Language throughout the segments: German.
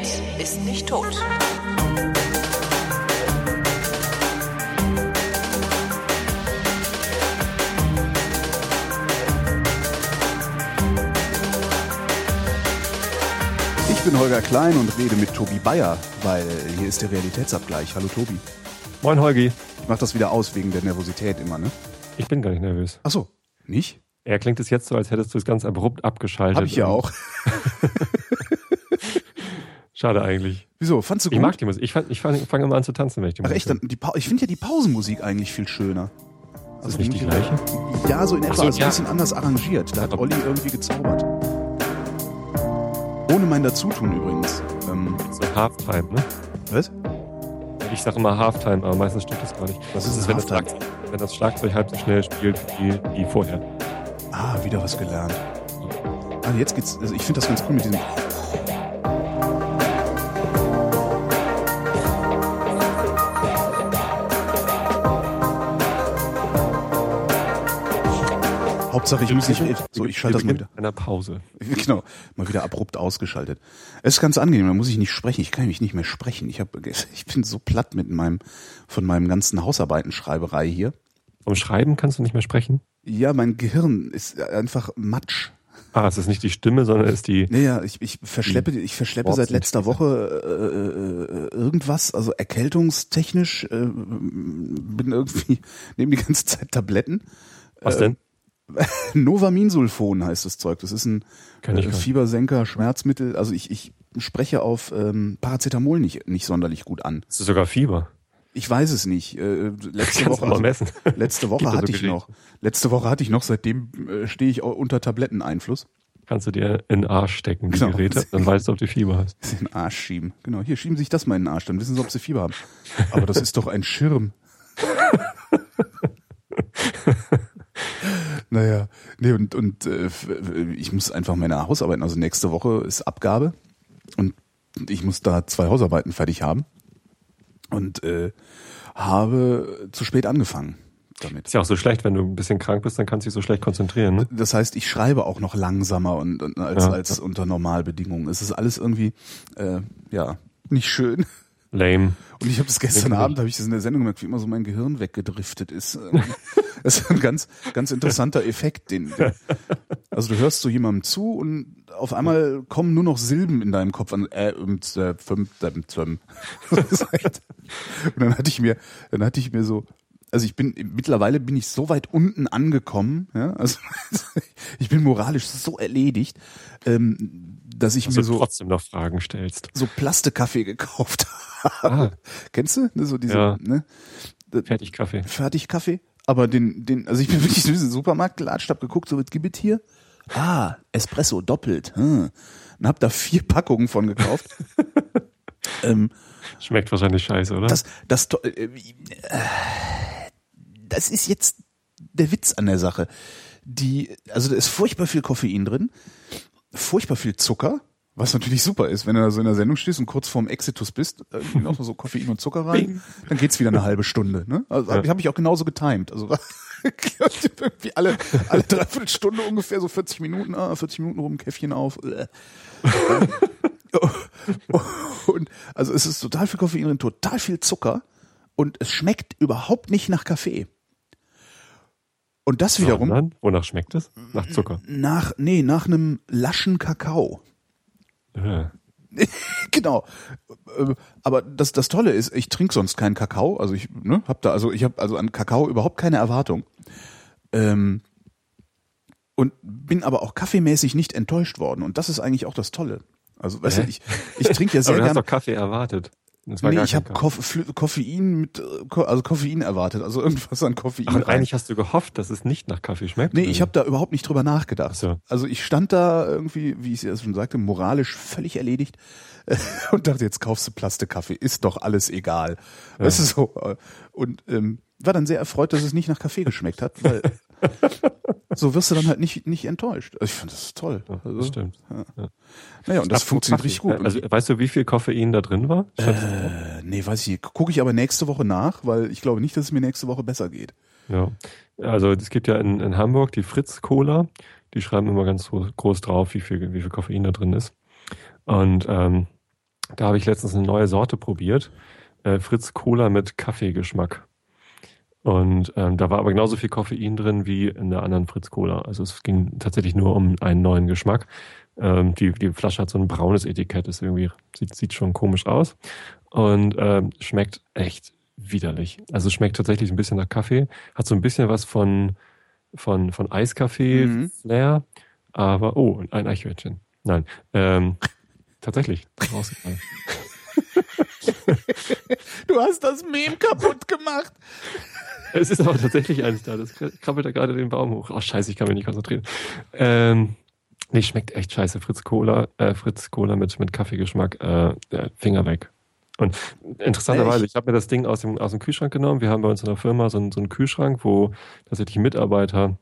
Realität ist nicht tot. Ich bin Holger Klein und rede mit Tobi Bayer, weil hier ist der Realitätsabgleich. Hallo Tobi. Moin Holgi. Ich mach das wieder aus wegen der Nervosität immer, ne? Ich bin gar nicht nervös. Ach so, nicht? Er klingt es jetzt so, als hättest du es ganz abrupt abgeschaltet. Hab ich ja auch. Schade eigentlich. Wieso? Fandst du gut? Ich mag die Musik. Ich, fand- ich fange fang immer an zu tanzen, wenn ich die Ach Musik echt, dann, die Pa- ich finde ja die Pausenmusik eigentlich viel schöner. Ist das nicht die gleiche? Ja, so in etwa, so, also ein ja. bisschen anders arrangiert. Da hat Olli irgendwie gezaubert. Ohne mein Dazutun übrigens. Ähm, So Halftime, ne? was? Ich sage immer Halftime, aber meistens stimmt das gar nicht. Was Das ist ist, ein wenn das? Schlagzeug, wenn das Schlagzeug halb so schnell spielt wie, wie vorher. Ah, wieder was gelernt. Ah, jetzt geht's, also ich finde das ganz cool mit diesem. Hauptsache, ich muss nicht. So, ich schalte das mal wieder. Einer Pause. Genau, mal wieder abrupt ausgeschaltet. Es ist ganz angenehm, da muss ich nicht sprechen. Ich kann nämlich nicht mehr sprechen. Ich, hab, ich bin so platt mit meinem, von meinem ganzen Hausarbeitenschreiberei hier. Vom Schreiben kannst du nicht mehr sprechen? Ja, mein Gehirn ist einfach Matsch. Ah, es ist nicht die Stimme, sondern es ist die. Naja, ich, ich verschleppe, ich verschleppe seit letzter Woche äh, äh, irgendwas, also erkältungstechnisch, äh, bin irgendwie, nehme die ganze Zeit Tabletten. Was denn? Novaminsulfon heißt das Zeug. Das ist ein äh. Fiebersenker, Schmerzmittel. Also ich, ich spreche auf ähm, Paracetamol nicht, nicht sonderlich gut an. Es ist sogar Fieber. Ich weiß es nicht. Äh, letzte Woche, also, letzte Woche ja so hatte ich noch. Letzte Woche hatte ich noch. Seitdem äh, stehe ich unter Tabletteneinfluss. Kannst du dir in den Arsch stecken, die Genau. Geräte, dann weißt du, ob du Fieber hast. In den Arsch schieben. Genau, hier schieben Sie sich das mal in den Arsch, dann wissen Sie, ob Sie Fieber haben. Aber das ist doch ein Schirm. naja, nee, und, und äh, ich muss einfach meine Hausarbeiten, also nächste Woche ist Abgabe und ich muss da zwei Hausarbeiten fertig haben und äh, habe zu spät angefangen damit. Ist ja auch so schlecht, wenn du ein bisschen krank bist, dann kannst du dich so schlecht konzentrieren. Ne? Das heißt, ich schreibe auch noch langsamer und, und als, Ja. als unter Normalbedingungen. Es ist alles irgendwie, äh, ja, nicht schön. Lame. Und ich habe das gestern. Abend, habe ich das in der Sendung gemerkt, wie immer so mein Gehirn weggedriftet ist. Das ist ein ganz, ganz interessanter Effekt. Den, den, also du hörst so jemandem zu und auf einmal kommen nur noch Silben in deinem Kopf an. Äh, äh, echt- Und dann hatte ich mir, dann hatte ich mir so, also ich bin, mittlerweile bin ich so weit unten angekommen, ja, also ich bin moralisch so erledigt, ähm, dass ich Dass mir so, trotzdem noch Fragen stellst. so Plastikkaffee gekauft habe. Ah, Kennst du? Ne, So diese, Ja. ne? fertig Kaffee. Fertigkaffee. Aber den, den, also ich bin wirklich in diesen Supermarkt gelatscht, hab geguckt, so was gibt es hier? Ah, Espresso doppelt. Hm. Und hab da vier Packungen von gekauft. ähm, Schmeckt wahrscheinlich scheiße, oder? das, das, äh, das ist jetzt der Witz an der Sache. Die, also da ist furchtbar viel Koffein drin, furchtbar viel Zucker, was natürlich super ist, wenn du da so in der Sendung stehst und kurz vorm Exitus bist, irgendwie noch so Koffein und Zucker rein, dann geht's wieder eine halbe Stunde. Ne? Also Ja. habe ich auch genauso getimed. Also irgendwie alle, alle dreiviertel Stunde ungefähr so 40 Minuten, ah, 40 Minuten rum, Käffchen auf. Äh. Und also es ist total viel Koffein drin, total viel Zucker und es schmeckt überhaupt nicht nach Kaffee. Und das wiederum Sondern, wonach schmeckt es? Nach Zucker. nach, nee, nach einem laschen Kakao. Ja. genau. Äh, Aber das, das Tolle ist, ich trinke sonst keinen Kakao. Also ich ne, hab da, also ich habe also an Kakao überhaupt keine Erwartung. Ähm, und bin aber auch kaffeemäßig nicht enttäuscht worden. Und das ist eigentlich auch das Tolle. Also, weißt Hä? du, ich, ich trinke ja Aber sehr du hast gerne. doch Kaffee erwartet. Nee, ich habe Kaffee. Koffein mit, äh, also Koffein erwartet, also irgendwas an Koffein. Ach, eigentlich hast du gehofft, dass es nicht nach Kaffee schmeckt? Nee, ich habe da überhaupt nicht drüber nachgedacht. Ach so. Also ich stand da irgendwie, wie ich es schon sagte, moralisch völlig erledigt und dachte, jetzt kaufst du Plastikkaffee, ist doch alles egal. Weißt du so. äh, Und ähm, war dann sehr erfreut, dass es nicht nach Kaffee geschmeckt hat, weil so wirst du dann halt nicht, nicht enttäuscht. Also ich fand das toll. Ja, Also, das stimmt. Naja, und das Apropos funktioniert richtig gut. Also, weißt du, wie viel Koffein da drin war? äh, nee, weiß ich nicht. Gucke ich aber nächste Woche nach, weil ich glaube nicht, dass es mir nächste Woche besser geht. Ja. Also, es gibt ja in, in Hamburg die Fritz Cola. Die schreiben immer ganz groß, groß drauf, wie viel, wie viel Koffein da drin ist. Und ähm, Da habe ich letztens eine neue Sorte probiert. Äh, Fritz Cola mit Kaffeegeschmack. Und ähm, da war aber genauso viel Koffein drin wie in der anderen Fritz Cola. Also es ging tatsächlich nur um einen neuen Geschmack. Ähm, die, die Flasche hat so ein braunes Etikett, ist irgendwie, sieht, sieht schon komisch aus. Und ähm, schmeckt echt widerlich. Also schmeckt tatsächlich ein bisschen nach Kaffee, hat so ein bisschen was von, von, von Eiskaffee-Flair, mhm. aber, oh, ein Eichhörnchen. Nein, ähm, tatsächlich, rausgefallen. du hast das Mem kaputt gemacht. Es ist aber tatsächlich eins da. Das krabbelt da gerade den Baum hoch. Oh, scheiße, ich kann mich nicht konzentrieren. Ähm, nee, schmeckt echt scheiße. Fritz Cola, äh, Fritz Cola mit, mit Kaffeegeschmack, äh, Finger weg. Und interessanterweise, ich habe mir das Ding aus dem, aus dem Kühlschrank genommen. Wir haben bei uns in der Firma so einen, so einen Kühlschrank, wo tatsächlich Mitarbeiter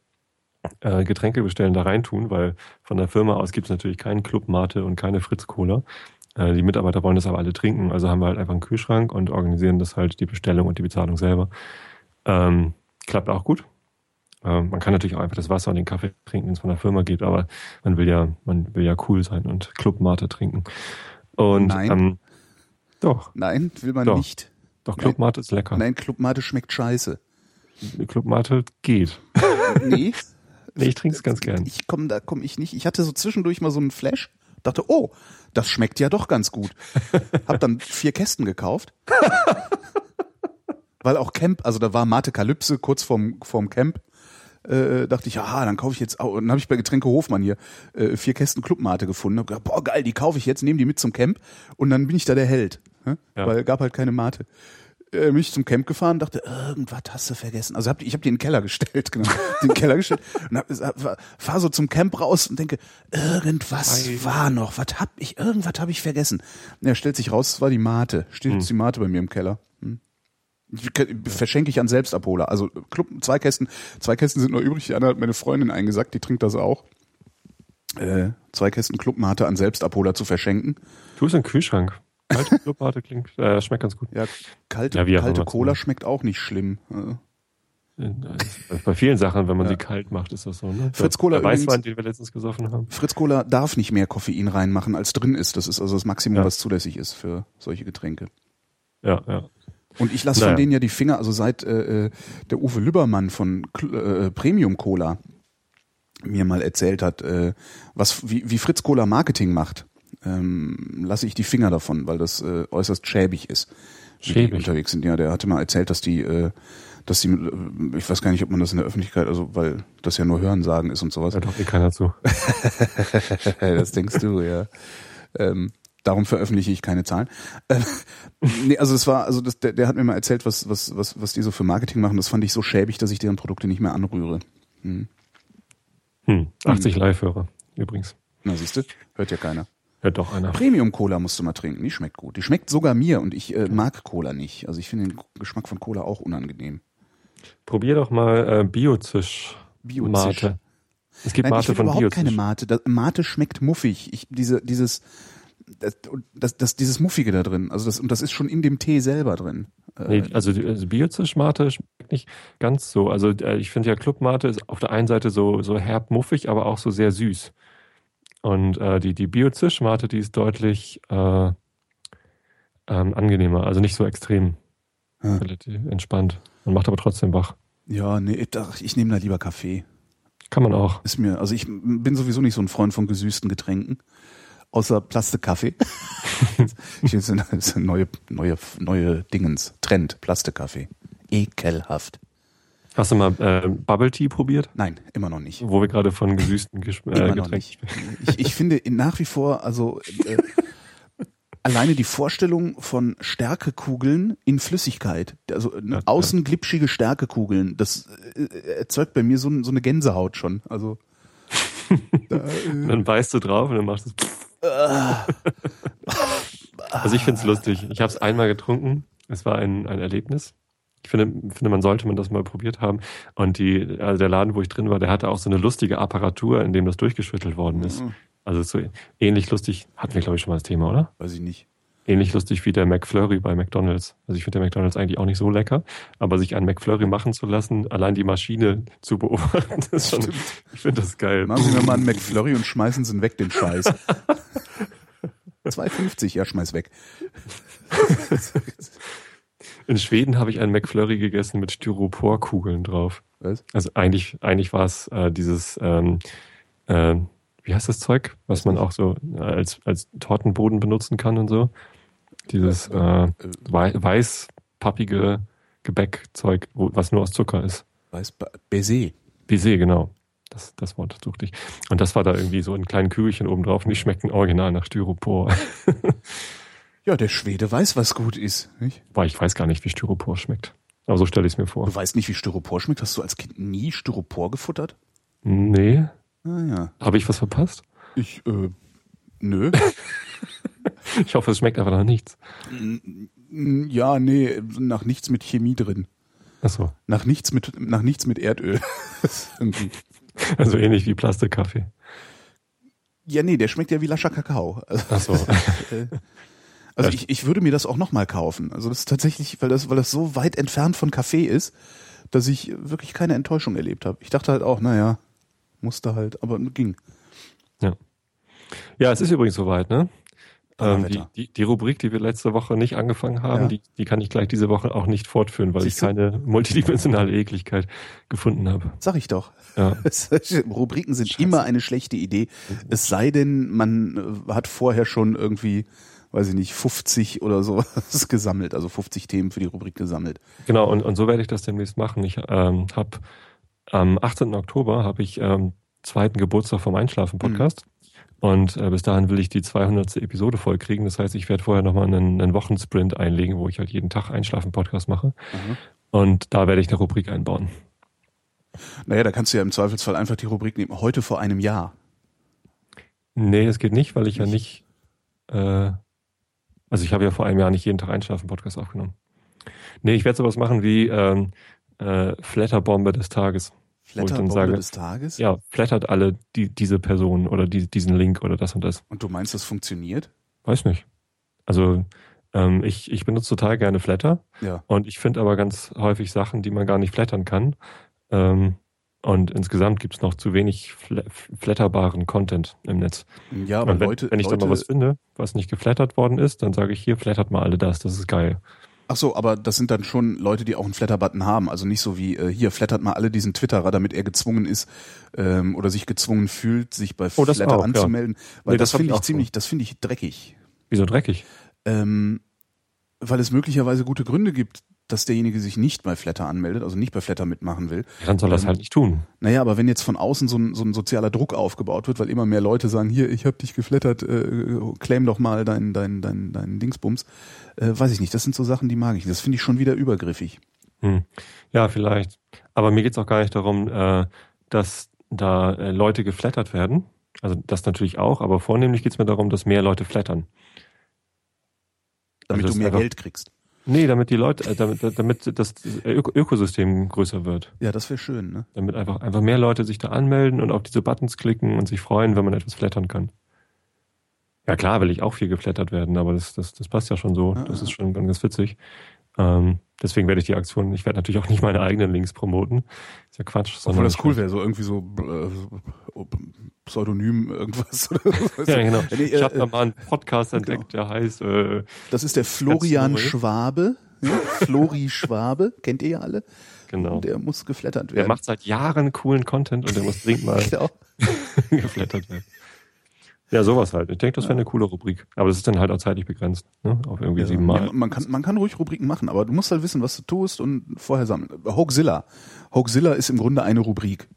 äh, Getränke bestellen, da reintun, weil von der Firma aus gibt es natürlich keinen Club Mate und keine Fritz Cola. Äh, die Mitarbeiter wollen das aber alle trinken, also haben wir halt einfach einen Kühlschrank und organisieren das halt die Bestellung und die Bezahlung selber. Ähm, klappt auch gut. Ähm, man kann natürlich auch einfach das Wasser und den Kaffee trinken, wenn es von der Firma geht, aber man will ja, man will ja cool sein und Club Mate trinken. Und Nein. Ähm, doch. Nein, will man Doch. nicht. Doch, Club Mate ist lecker. Nein, Club Mate schmeckt scheiße. Club Mate geht. Nee. Nee, ich trinke es ganz gern. Ich komm, da komme ich nicht. Ich hatte so zwischendurch mal so einen Flash, dachte, oh, das schmeckt ja doch ganz gut. Hab dann vier Kästen gekauft. Weil auch Camp, also da war Mate Kalypse kurz vorm, vorm Camp. Äh, dachte ich, aha, dann kaufe ich jetzt auch. Und dann habe ich bei Getränke Hofmann hier äh, vier Kästen Clubmate gefunden. Hab gedacht, boah, geil, die kaufe ich jetzt, nehme die mit zum Camp und dann bin ich da der Held. Ne? Ja. Weil gab halt keine Mate. Äh, bin ich zum Camp gefahren, dachte, irgendwas hast du vergessen. Also hab, ich habe die in den Keller gestellt, genau. Den Keller gestellt und hab, fahr so zum Camp raus und denke, irgendwas Ei. war noch. Was hab ich, irgendwas habe ich vergessen. Ja, stellt sich raus, es war die Mate. Steht jetzt die Mate bei mir im Keller. Verschenke ich an Selbstabholer. Also Club, zwei Kästen, zwei Kästen sind noch übrig. Die andere hat meine Freundin eingesackt, die trinkt das auch. Äh, zwei Kästen Clubmate an Selbstabholer zu verschenken. Tu es im Kühlschrank. Kalte Club Mate klingt, äh, schmeckt ganz gut. Ja, kalte, Ja, kalte. Cola schmeckt auch nicht schlimm. Äh, Äh, Bei vielen Sachen, wenn man Ja. sie kalt macht, ist das so. Ne? Fritz Cola Der Weißwein, den wir letztens gesoffen haben. Fritz Cola darf nicht mehr Koffein reinmachen, als drin ist. Das ist also das Maximum, Ja. was zulässig ist für solche Getränke. Ja, ja. Und ich lasse Naja. von denen ja die Finger, also seit äh, äh, der Uwe Lübbermann von Kl- äh, Premium Cola mir mal erzählt hat, äh, was wie, wie Fritz Cola Marketing macht, ähm, lasse ich die Finger davon, weil das äh, äußerst schäbig ist. Schäbig. unterwegs sind. Ja, der hatte mal erzählt, dass die, äh, dass die, äh, ich weiß gar nicht, ob man das in der Öffentlichkeit, also weil das ja nur Hörensagen ist und sowas. Da hört eh keiner zu. das denkst du, ja. Ähm, darum veröffentliche ich keine Zahlen. Äh, nee, also es war, also das, der, der hat mir mal erzählt, was, was, was, was die so für Marketing machen. Das fand ich so schäbig, dass ich deren Produkte nicht mehr anrühre. Hm. Hm, 80 Live-Hörer übrigens. Na, siehst du, hört ja keiner. Hört doch einer. Premium Cola musst du mal trinken, die schmeckt gut. Die schmeckt sogar mir und ich äh, mag Cola nicht. Also ich finde den Geschmack von Cola auch unangenehm. Probier doch mal äh, Biozisch Biozisch. Mate. Es gibt Nein, ich Mate will von überhaupt Biozisch. keine Mate. Das, Mate schmeckt muffig. Ich, diese, dieses, das, das, das, dieses Muffige da drin. Also das, und das ist schon in dem Tee selber drin. Äh, Nee, also, die- also Biozisch Mate schmeckt nicht ganz so. Also äh, ich finde ja Club Mate ist auf der einen Seite so, so herb muffig, aber auch so sehr süß. Und äh, die, die Biozisch Mate, die ist deutlich äh, ähm, angenehmer, also nicht so extrem. Relativ entspannt. Man macht aber trotzdem wach. Ja, nee, ach, ich nehme da lieber Kaffee. Kann man auch. Ist mir, also ich bin sowieso nicht so ein Freund von gesüßten Getränken. Außer Plastikkaffee. ich das ist eine neue, neue, neue Dingens. Trend, Plastikkaffee. Ekelhaft. Hast du mal äh, Bubble Tea probiert? Nein, immer noch nicht. Wo wir gerade von gesüßten Gesch äh, Immer noch Getränken nicht. Ich, ich finde nach wie vor, also äh, alleine die Vorstellung von Stärkekugeln in Flüssigkeit, also Ja, außen glitschige Stärkekugeln, das äh, erzeugt bei mir so, so eine Gänsehaut schon. Also da, äh, Dann beißt du drauf und dann machst du Also ich finde es lustig. Ich habe es einmal getrunken. Es war ein, ein Erlebnis. Ich finde, finde, man sollte man das mal probiert haben. Und die, also der Laden, wo ich drin war, der hatte auch so eine lustige Apparatur, in dem das durchgeschüttelt worden ist. Mhm. Also so ähnlich lustig, hatten wir, glaube ich, schon mal das Thema, oder? weiß ich nicht. Ähnlich lustig wie der McFlurry bei McDonalds. Also ich finde der McDonalds eigentlich auch nicht so lecker, aber sich einen McFlurry machen zu lassen, allein die Maschine zu beobachten, das ist schon, Stimmt. ich finde das geil. Machen Sie mir mal einen McFlurry und schmeißen Sie ihn weg, den Scheiß. 2,50, ja, schmeiß weg. In Schweden habe ich einen McFlurry gegessen mit Styroporkugeln drauf. Was? Also eigentlich, eigentlich war es äh, dieses, ähm, äh, wie heißt das Zeug, was man auch so als, als Tortenboden benutzen kann und so. Dieses äh, wei weißpappige Gebäckzeug, was nur aus Zucker ist. Weiß, Baiser. Baiser, genau. Das, das Wort suchte ich. Und das war da irgendwie so in kleinen Kügelchen oben drauf und die schmeckten original nach Styropor. Ja, der Schwede weiß, was gut ist. Nicht? Weil ich weiß gar nicht, wie Styropor schmeckt. Aber so stelle ich es mir vor. Du weißt nicht, wie Styropor schmeckt? Hast du als Kind nie Styropor gefuttert? Nee. Ah ja. Habe ich was verpasst? Ich, äh, nö. ich hoffe, es schmeckt einfach nach nichts. Ja, nee, nach nichts mit Chemie drin. Ach so. Nach nichts mit, nach nichts mit Erdöl. Also ähnlich wie Plastikkaffee. Ja, nee, der schmeckt ja wie lascher Kakao. Ach so. Also ich, ich würde mir das auch nochmal kaufen. Also das ist tatsächlich, weil das, weil das so weit entfernt von Kaffee ist, dass ich wirklich keine Enttäuschung erlebt habe. Ich dachte halt auch, naja, musste halt, aber ging. Ja. Ja, es ist übrigens soweit, ne? Ähm, die, die, die Rubrik, die wir letzte Woche nicht angefangen haben, Ja. die, die kann ich gleich diese Woche auch nicht fortführen, weil Siehst ich du? keine multidimensionale Ekligkeit gefunden habe. Sag ich doch. Ja. Rubriken sind Scheiße. immer eine schlechte Idee. Es sei denn, man äh, hat vorher schon irgendwie, weiß ich nicht, 50 oder sowas gesammelt, also 50 Themen für die Rubrik gesammelt. Genau, und, und so werde ich das demnächst machen. Ich ähm, habe am 18. Oktober habe ich ähm, zweiten Geburtstag vom Einschlafen-Podcast. Und äh, bis dahin will ich die 200. Episode vollkriegen. Das heißt, ich werde vorher nochmal einen, einen Wochensprint einlegen, wo ich halt jeden Tag Einschlafen-Podcast mache. Mhm. Und da werde ich eine Rubrik einbauen. Naja, da kannst du ja im Zweifelsfall einfach die Rubrik nehmen. Heute vor einem Jahr. Nee, es geht nicht, weil ich ja nicht, äh, also ich habe ja vor einem Jahr nicht jeden Tag Einschlafen-Podcast aufgenommen. Nee, ich werde sowas machen wie ähm, äh, Flatterbombe des Tages. Wo sage, des Tages. Ja, flattert alle die, diese Person oder die, diesen Link oder das und das. Und du meinst, das funktioniert? Weiß nicht. Also ähm, ich, ich benutze total gerne Flatter Ja. und ich finde aber ganz häufig Sachen, die man gar nicht flattern kann. Ähm, und insgesamt gibt es noch zu wenig fla flatterbaren Content im Netz. Ja, aber Und wenn, Leute, wenn ich Leute, da mal was finde, was nicht geflattert worden ist, dann sage ich hier, flattert mal alle das, das ist geil. Ach so, aber das sind dann schon Leute, die auch einen Flatter-Button haben. Also nicht so wie äh, hier flattert mal alle diesen Twitterer, damit er gezwungen ist ähm, oder sich gezwungen fühlt, sich bei Oh, Flatter auch, ja. anzumelden. Weil Nee, das, das finde ich ziemlich, das finde ich dreckig. Wieso dreckig? Ähm, weil es möglicherweise gute Gründe gibt, dass derjenige sich nicht bei Flatter anmeldet, also nicht bei Flatter mitmachen will. Ja, dann soll das Ähm, halt nicht tun. Naja, aber wenn jetzt von außen so ein, so ein sozialer Druck aufgebaut wird, weil immer mehr Leute sagen, hier, ich habe dich geflattert, äh, claim doch mal deinen dein, dein, dein Dingsbums, äh, weiß ich nicht, das sind so Sachen, die mag ich nicht. Das finde ich schon wieder übergriffig. Hm. Ja, vielleicht. Aber mir geht's auch gar nicht darum, äh, dass da äh, Leute geflattert werden. Also das natürlich auch, aber vornehmlich geht's mir darum, dass mehr Leute flattern. Damit Also du mehr einfach- Geld kriegst. Nee, damit die Leute, äh, damit, damit das Ök Ökosystem größer wird. Ja, das wäre schön, ne? Damit einfach, einfach mehr Leute sich da anmelden und auf diese Buttons klicken und sich freuen, wenn man etwas flattern kann. Ja klar, will ich auch viel geflattert werden, aber das, das, das passt ja schon so. Ja, Das ja. ist schon ganz witzig. Ähm, deswegen werde ich die Aktion, ich werde natürlich auch nicht meine eigenen Links promoten. Ist ja Quatsch. Obwohl das cool wäre, so irgendwie so äh, so Pseudonym irgendwas. Oder so. Ja, genau. Nee, Ich habe äh, da mal einen Podcast entdeckt, der heißt äh, das ist der Florian. Schwabe. Ja? Flori Schwabe, kennt ihr ja alle? genau. Der, Der muss geflattert werden. macht seit Jahren coolen Content und der muss dringend mal Genau. geflattert werden. Ja, sowas halt. Ich denke, das wäre eine coole Rubrik. Aber das ist dann halt auch zeitlich begrenzt, ne? Auf irgendwie Ja, siebenmal. ja, man, kann, man kann ruhig Rubriken machen, aber du musst halt wissen, was du tust und vorher sammeln. Hoaxilla. Hoaxilla ist im Grunde eine Rubrik.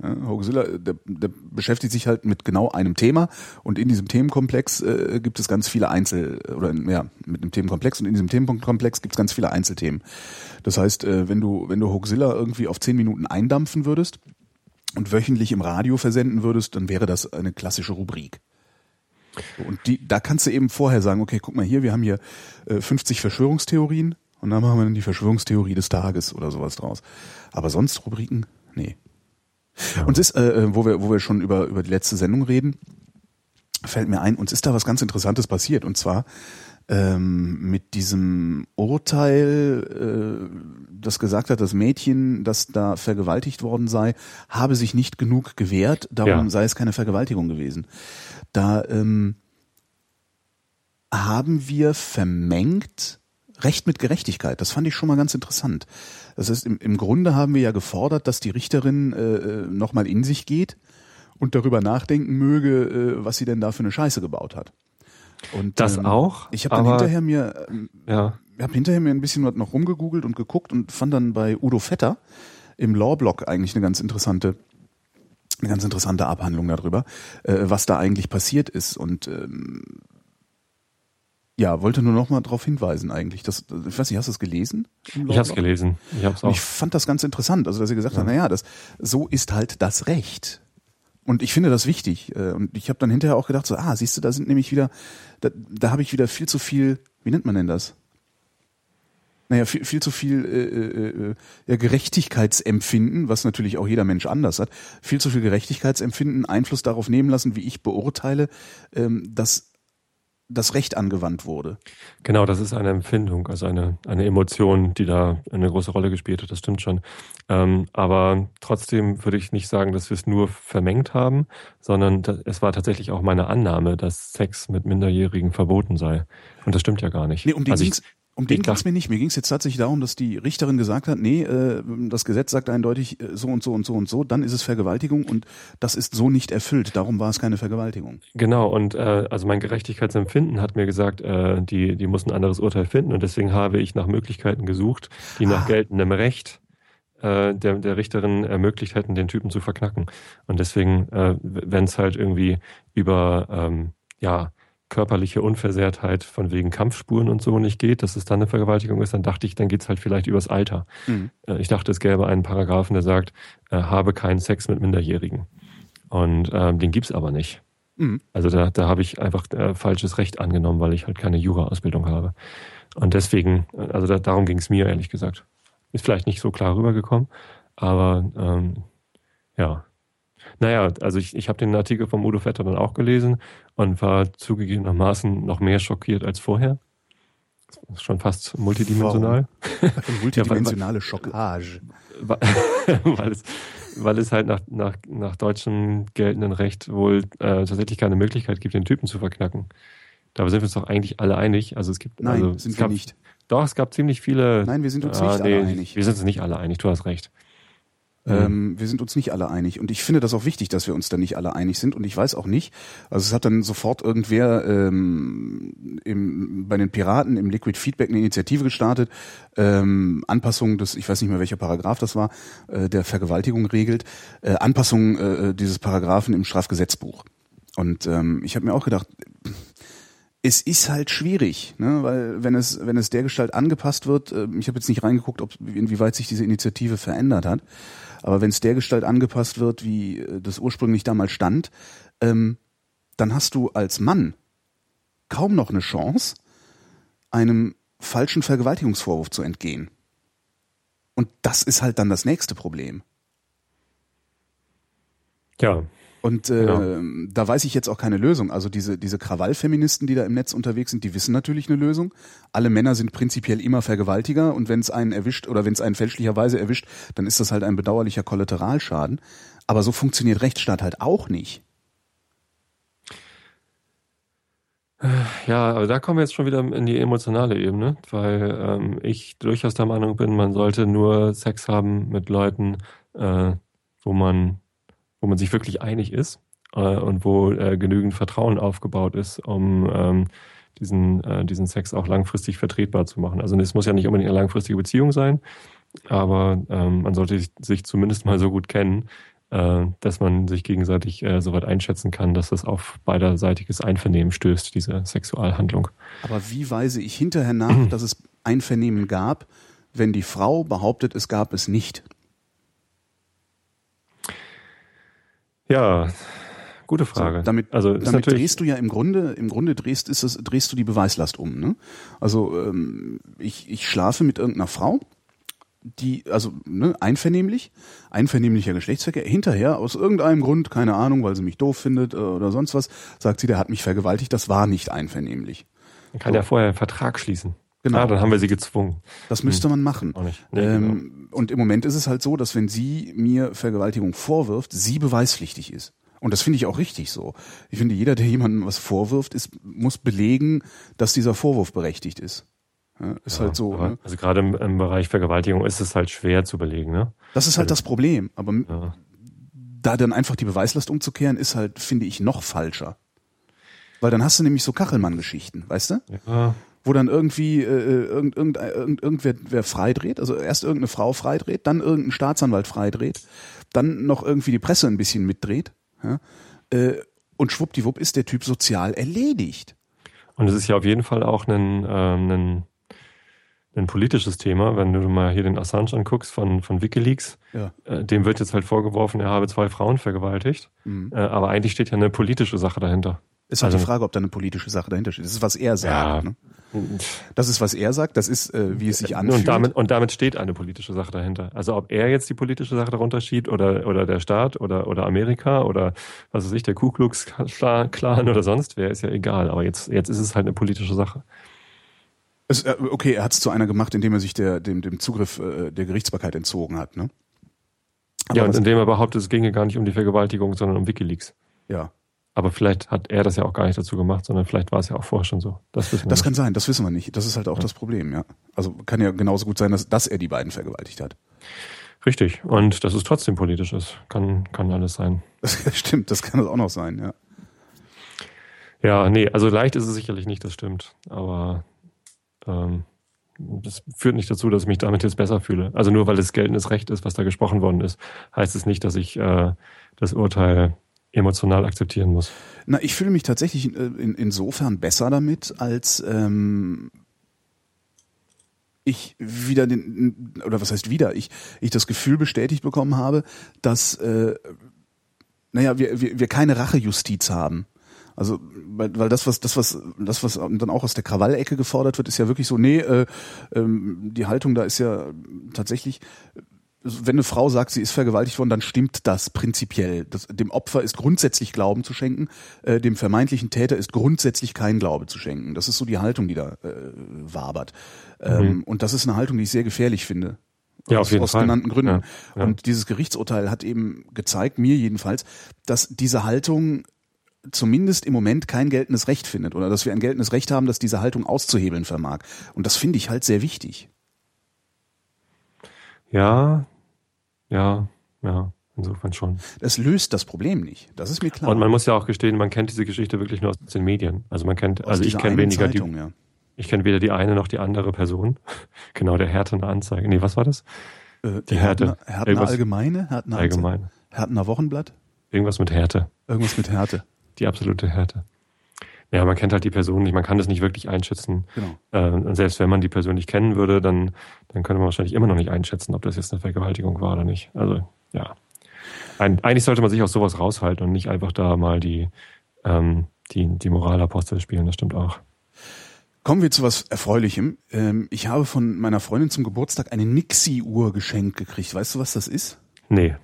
Hoaxilla, der, der beschäftigt sich halt mit genau einem Thema und in diesem Themenkomplex äh, gibt es ganz viele Einzel- oder ja, mit einem Themenkomplex und in diesem Themenkomplex gibt es ganz viele Einzelthemen. Das heißt, äh, wenn du, wenn du Hoaxilla irgendwie auf zehn Minuten eindampfen würdest und wöchentlich im Radio versenden würdest, dann wäre das eine klassische Rubrik. Und die, da kannst du eben vorher sagen, okay, guck mal hier, wir haben hier äh, 50 Verschwörungstheorien und dann machen wir dann die Verschwörungstheorie des Tages oder sowas draus. Aber sonst Rubriken, nee. Uns ist, äh, wo wir, wo wir schon über, über die letzte Sendung reden, fällt mir ein, uns ist da was ganz Interessantes passiert. Und zwar ähm, mit diesem Urteil, äh, das gesagt hat, das Mädchen, das da vergewaltigt worden sei, habe sich nicht genug gewehrt, darum Ja. sei es keine Vergewaltigung gewesen. Da ähm, haben wir vermengt Recht mit Gerechtigkeit. Das fand ich schon mal ganz interessant. Das heißt, im, im Grunde haben wir ja gefordert, dass die Richterin äh, nochmal in sich geht und darüber nachdenken möge, äh, was sie denn da für eine Scheiße gebaut hat. Und das ähm, auch. Ich habe dann hinterher mir, ähm, ja. habe hinterher mir ein bisschen noch rumgegoogelt und geguckt und fand dann bei Udo Vetter im Lawblog eigentlich eine ganz interessante eine ganz interessante Abhandlung darüber, äh, was da eigentlich passiert ist. Und ähm, ja, wollte nur noch mal darauf hinweisen eigentlich. Das, ich weiß nicht, hast du es gelesen? Ich habe es gelesen. Ich, hab's auch. ich fand das ganz interessant, also dass er gesagt ja. hat, naja, das, so ist halt das Recht. Und ich finde das wichtig. Äh, und ich habe dann hinterher auch gedacht, so, ah, siehst du, da sind nämlich wieder, da, da habe ich wieder viel zu viel, wie nennt man denn das? Naja, viel, viel zu viel äh, äh, äh, ja, Gerechtigkeitsempfinden, was natürlich auch jeder Mensch anders hat, viel zu viel Gerechtigkeitsempfinden Einfluss darauf nehmen lassen, wie ich beurteile, ähm, dass das Recht angewandt wurde. Genau, das ist eine Empfindung, also eine, eine Emotion, die da eine große Rolle gespielt hat, das stimmt schon. Ähm, aber trotzdem würde ich nicht sagen, dass wir es nur vermengt haben, sondern es war tatsächlich auch meine Annahme, dass Sex mit Minderjährigen verboten sei. Und das stimmt ja gar nicht. Nee, um den also ging's, um den ging es mir nicht. Mir ging es jetzt tatsächlich darum, dass die Richterin gesagt hat, nee, äh, das Gesetz sagt eindeutig äh, so und so und so und so, dann ist es Vergewaltigung und das ist so nicht erfüllt. Darum war es keine Vergewaltigung. Genau, und äh, also mein Gerechtigkeitsempfinden hat mir gesagt, äh, die, die muss ein anderes Urteil finden und deswegen habe ich nach Möglichkeiten gesucht, die nach ah. geltendem Recht äh, der, der Richterin ermöglicht hätten, den Typen zu verknacken. Und deswegen, äh, wenn es halt irgendwie über ähm, ja, körperliche Unversehrtheit von wegen Kampfspuren und so nicht geht, dass es dann eine Vergewaltigung ist, dann dachte ich, dann geht's halt vielleicht übers Alter. Mhm. Äh, ich dachte, es gäbe einen Paragraphen, der sagt, äh, habe keinen Sex mit Minderjährigen. Und ähm, den gibt's aber nicht. Mhm. Also da, da habe ich einfach äh, falsches Recht angenommen, weil ich halt keine Jura-Ausbildung habe. Und deswegen, äh, also da, darum ging's mir ehrlich gesagt. Ist vielleicht nicht so klar rübergekommen, aber ähm, ja, naja, also ich, ich habe den Artikel vom Udo Vetter dann auch gelesen und war zugegebenermaßen noch mehr schockiert als vorher. Das ist schon fast multidimensional. Multidimensionale Schockage. weil, es, weil es halt nach, nach, nach deutschem geltenden Recht wohl äh, tatsächlich keine Möglichkeit gibt, den Typen zu verknacken. Da sind wir uns doch eigentlich alle einig. Also es gibt Nein, also, sind wir gab, nicht. Doch, es gab ziemlich viele. Nein, wir sind uns äh, nicht nee, alle einig. Wir sind uns nicht alle einig, du hast recht. Mhm. Ähm, wir sind uns nicht alle einig. Und ich finde das auch wichtig, dass wir uns da nicht alle einig sind. Und ich weiß auch nicht, also es hat dann sofort irgendwer ähm, im, bei den Piraten im Liquid Feedback eine Initiative gestartet, ähm, Anpassung des, ich weiß nicht mehr welcher Paragraph das war, äh, der Vergewaltigung regelt, äh, Anpassung äh, dieses Paragraphen im Strafgesetzbuch. Und ähm, ich habe mir auch gedacht, es ist halt schwierig, ne? weil wenn es wenn es der Gestalt angepasst wird, äh, ich habe jetzt nicht reingeguckt, ob inwieweit sich diese Initiative verändert hat, aber wenn es der Gestalt angepasst wird, wie äh, das ursprünglich damals stand, ähm, dann hast du als Mann kaum noch eine Chance, einem falschen Vergewaltigungsvorwurf zu entgehen. Und das ist halt dann das nächste Problem. Ja. Und äh, ja. da weiß ich jetzt auch keine Lösung. Also diese, diese Krawallfeministen, die da im Netz unterwegs sind, die wissen natürlich eine Lösung. Alle Männer sind prinzipiell immer Vergewaltiger und wenn es einen erwischt oder wenn es einen fälschlicherweise erwischt, dann ist das halt ein bedauerlicher Kollateralschaden. Aber so funktioniert Rechtsstaat halt auch nicht. Ja, aber da kommen wir jetzt schon wieder in die emotionale Ebene, weil ähm, ich durchaus der Meinung bin, man sollte nur Sex haben mit Leuten, äh, wo man wo man sich wirklich einig ist äh, und wo äh, genügend Vertrauen aufgebaut ist, um ähm, diesen, äh, diesen Sex auch langfristig vertretbar zu machen. Also es muss ja nicht unbedingt eine langfristige Beziehung sein, aber ähm, man sollte sich zumindest mal so gut kennen, äh, dass man sich gegenseitig äh, so weit einschätzen kann, dass das auf beiderseitiges Einvernehmen stößt, diese Sexualhandlung. Aber wie weise ich hinterher nach, dass es Einvernehmen gab, wenn die Frau behauptet, es gab es nicht? Ja, gute Frage. So, damit also damit drehst du ja im Grunde, im Grunde drehst, ist es, drehst du die Beweislast um. Ne? Also ähm, ich, ich schlafe mit irgendeiner Frau, die, also ne, einvernehmlich, einvernehmlicher Geschlechtsverkehr, hinterher aus irgendeinem Grund, keine Ahnung, weil sie mich doof findet äh, oder sonst was, sagt sie, der hat mich vergewaltigt, das war nicht einvernehmlich. Man kann so. ja vorher einen Vertrag schließen. Genau. Ah, dann haben wir sie gezwungen. Das müsste man machen. Auch nicht. Nee, ähm, genau. Und im Moment ist es halt so, dass wenn sie mir Vergewaltigung vorwirft, sie beweispflichtig ist. Und das finde ich auch richtig so. Ich finde, jeder, der jemandem was vorwirft, ist, muss belegen, dass dieser Vorwurf berechtigt ist. Ja, ist ja, halt so. Ne? Also gerade im, im, Bereich Vergewaltigung ist es halt schwer zu belegen, ne? Das ist halt also, das Problem. Aber ja. da dann einfach die Beweislast umzukehren, ist halt, finde ich, noch falscher. Weil dann hast du nämlich so Kachelmann-Geschichten, weißt du? Ja. Wo dann irgendwie äh, äh irgend, irgend, irgend, irgendwer wer freidreht, also erst irgendeine Frau freidreht, dann irgendein Staatsanwalt freidreht, dann noch irgendwie die Presse ein bisschen mitdreht. Ja? Äh, und schwuppdiwupp ist der Typ sozial erledigt. Und es ist ja auf jeden Fall auch ein, ähm, ein, ein politisches Thema, wenn du mal hier den Assange anguckst von, von Wikileaks. Ja. Äh, dem wird jetzt halt vorgeworfen, er habe zwei Frauen vergewaltigt. Mhm. Äh, aber eigentlich steht ja eine politische Sache dahinter. Ist halt also, die Frage, ob da eine politische Sache dahinter steht. Das ist, was er sagt. Ja. Ne? Das ist, was er sagt, das ist, äh, wie es sich anfühlt. Und damit, und damit steht eine politische Sache dahinter. Also ob er jetzt die politische Sache darunter schiebt oder, oder der Staat oder, oder Amerika oder was weiß ich, der Ku Klux Klan oder sonst wer, ist ja egal. Aber jetzt, jetzt ist es halt eine politische Sache. Es, äh, okay, er hat es zu einer gemacht, indem er sich der, dem, dem Zugriff äh, der Gerichtsbarkeit entzogen hat, ne? Aber ja, und indem er behauptet, es ginge gar nicht um die Vergewaltigung, sondern um Wikileaks. Ja. Aber vielleicht hat er das ja auch gar nicht dazu gemacht, sondern vielleicht war es ja auch vorher schon so. Das, wissen wir das nicht. kann sein, das wissen wir nicht. Das ist halt auch ja. das Problem, ja. Also kann ja genauso gut sein, dass, dass er die beiden vergewaltigt hat. Richtig. Und dass es trotzdem politisch ist. Kann, kann alles sein. Das stimmt, das kann es auch noch sein, ja. Ja, nee, also leicht ist es sicherlich nicht, das stimmt. Aber ähm, das führt nicht dazu, dass ich mich damit jetzt besser fühle. Also nur weil es geltendes Recht ist, was da gesprochen worden ist, heißt es nicht, dass ich äh, das Urteil emotional akzeptieren muss. Na, ich fühle mich tatsächlich in, in, insofern besser damit, als ähm, ich wieder den, oder was heißt wieder, ich, ich das Gefühl bestätigt bekommen habe, dass, äh, naja, wir, wir, wir keine Rachejustiz haben. Also, weil, weil das, was, das, was, das, was dann auch aus der Krawallecke gefordert wird, ist ja wirklich so, nee, äh, ähm, die Haltung da ist ja tatsächlich, wenn eine Frau sagt, sie ist vergewaltigt worden, dann stimmt das prinzipiell. Das, dem Opfer ist grundsätzlich Glauben zu schenken, äh, dem vermeintlichen Täter ist grundsätzlich kein Glaube zu schenken. Das ist so die Haltung, die da äh, wabert. Ähm, mhm. Und das ist eine Haltung, die ich sehr gefährlich finde. Ja, aus, auf jeden aus Fall. genannten Gründen. Ja, ja. Und dieses Gerichtsurteil hat eben gezeigt, mir jedenfalls, dass diese Haltung zumindest im Moment kein geltendes Recht findet oder dass wir ein geltendes Recht haben, dass diese Haltung auszuhebeln vermag. Und das finde ich halt sehr wichtig. Ja, ja, ja, insofern schon. Das löst das Problem nicht. Das ist mir klar. Und man muss ja auch gestehen, man kennt diese Geschichte wirklich nur aus den Medien. Also man kennt, aus also ich kenne weniger Zeitung, die, ja. ich kenne weder die eine noch die andere Person. genau, der Härtener Anzeige. Nee, was war das? Äh, die Härte. Härtener Allgemeine? Härtener Allgemeine. Härtener Wochenblatt? Irgendwas mit Härte. Irgendwas mit Härte. Die absolute Härte. Ja, man kennt halt die Person nicht, man kann das nicht wirklich einschätzen. Genau. Äh, und selbst wenn man die Person nicht kennen würde, dann, dann könnte man wahrscheinlich immer noch nicht einschätzen, ob das jetzt eine Vergewaltigung war oder nicht. Also, ja. Ein, eigentlich sollte man sich aus sowas raushalten und nicht einfach da mal die, ähm, die, die Moralapostel spielen, das stimmt auch. Kommen wir zu was Erfreulichem. Ähm, ich habe von meiner Freundin zum Geburtstag eine Nixie-Uhr geschenkt gekriegt. Weißt du, was das ist? Nee.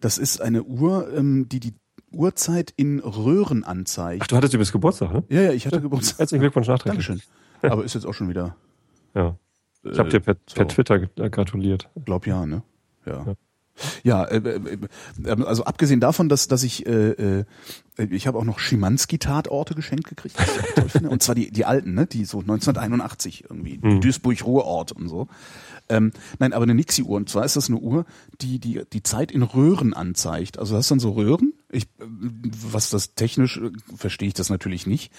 Das ist eine Uhr, ähm, die die Uhrzeit in Röhren anzeigt. Ach, du hattest übrigens Geburtstag, ne? Ja, ja, ich hatte Geburtstag. Herzlichen Glückwunsch nachträglich. Dankeschön. Aber ist jetzt auch schon wieder. Ja. Ich habe dir per, so. per, Twitter gratuliert. Glaub ja, ne? Ja. ja. Ja, äh, äh, äh, also abgesehen davon, dass dass ich äh, äh, ich habe auch noch Schimanski-Tatorte geschenkt gekriegt, was ich toll finde. und zwar die die alten, ne, die so 1981 irgendwie mhm. Duisburg-Ruhrort und so. Ähm, nein, aber eine Nixie-Uhr. Und zwar ist das eine Uhr, die die die Zeit in Röhren anzeigt. Also das dann so Röhren. Ich, was das technisch verstehe ich das natürlich nicht.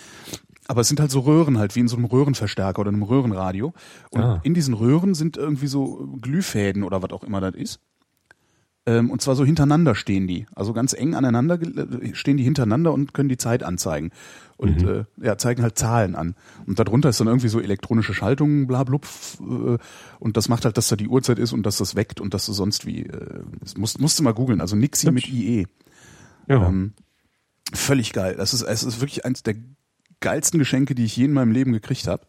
Aber es sind halt so Röhren halt, wie in so einem Röhrenverstärker oder einem Röhrenradio. Und ah. in diesen Röhren sind irgendwie so Glühfäden oder was auch immer das ist. Ähm, und zwar so hintereinander stehen die. Also ganz eng aneinander stehen die hintereinander und können die Zeit anzeigen. Und mhm. äh, ja, zeigen halt Zahlen an. Und darunter ist dann irgendwie so elektronische Schaltung, bla blub. Äh, und das macht halt, dass da die Uhrzeit ist und dass das weckt und dass du sonst wie. Äh, das musst, musst du mal googeln. Also Nixie mit IE. Ja. Ähm, völlig geil. Das ist, es ist wirklich eins der geilsten Geschenke, die ich je in meinem Leben gekriegt habe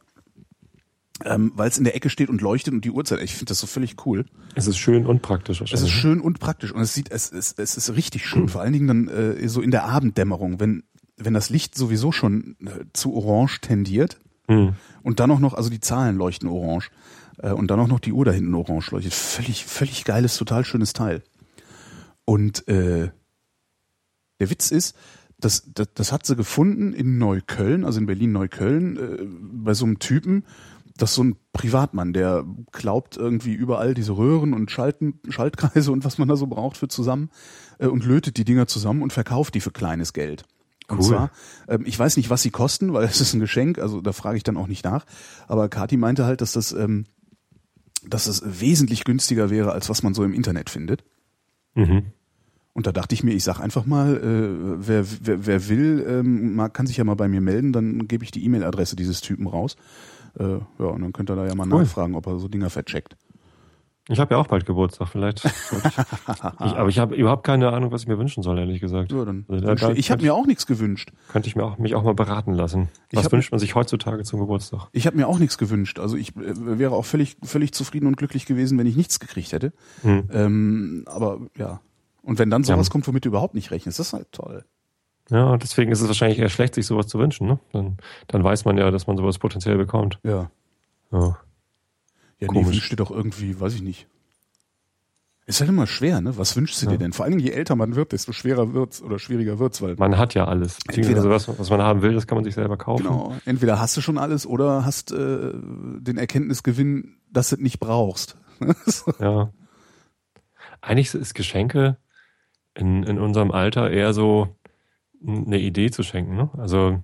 ähm, weil es in der Ecke steht und leuchtet und die Uhrzeit. Ich finde das so völlig cool. Es ist schön und praktisch. Es ist ne? schön und praktisch und es sieht, es, es, es ist richtig schön. Mhm. Vor allen Dingen dann äh, so in der Abenddämmerung, wenn wenn das Licht sowieso schon äh, zu orange tendiert mhm. und dann auch noch, also die Zahlen leuchten orange äh, und dann auch noch die Uhr da hinten orange leuchtet. Völlig, völlig geiles, total schönes Teil. Und äh, Der Witz ist, das, das, das hat sie gefunden in Neukölln, also in Berlin-Neukölln, äh, bei so einem Typen, das ist so ein Privatmann, der klaubt irgendwie überall diese Röhren und Schalten, Schaltkreise und was man da so braucht für zusammen äh, und lötet die Dinger zusammen und verkauft die für kleines Geld. Und Cool. zwar, ähm, ich weiß nicht, was sie kosten, weil es ist ein Geschenk, also da frage ich dann auch nicht nach. Aber Kati meinte halt, dass das, ähm, dass das wesentlich günstiger wäre, als was man so im Internet findet. Mhm. Und da dachte ich mir, ich sag einfach mal, äh, wer, wer, wer will, ähm, kann sich ja mal bei mir melden, dann gebe ich die E-Mail-Adresse dieses Typen raus. Äh, ja, und dann könnt ihr da ja mal Cool. nachfragen, ob er so Dinger vercheckt. Ich habe ja auch bald Geburtstag, vielleicht. ich, aber ich habe überhaupt keine Ahnung, was ich mir wünschen soll, ehrlich gesagt. Ja, dann Also da- ich habe mir auch nichts gewünscht. Könnte ich mir auch, mich auch mal beraten lassen. Was hab- wünscht man sich heutzutage zum Geburtstag? Ich habe mir auch nichts gewünscht. Also ich äh, wäre auch völlig, völlig zufrieden und glücklich gewesen, wenn ich nichts gekriegt hätte. Hm. Ähm, aber ja. Und wenn dann Ja. sowas kommt, womit du überhaupt nicht rechnest, das ist halt toll. Ja, deswegen ist es wahrscheinlich eher schlecht, sich sowas zu wünschen. Ne? Dann, dann weiß man ja, dass man sowas potenziell bekommt. Ja. Ja. Ja, nee, wünscht dir doch irgendwie, weiß ich nicht. Ist halt immer schwer, ne? Was wünschst du Ja. dir denn? Vor allen Dingen, je älter man wird, desto schwerer wird's oder schwieriger wird's, weil Man hat ja alles. Beziehungsweise Entweder- was, was man haben will, das kann man sich selber kaufen. genau, entweder hast du schon alles oder hast äh, den Erkenntnisgewinn, dass du es nicht brauchst. Ja. Eigentlich ist Geschenke in, in unserem Alter eher so eine Idee zu schenken. Ne? Also,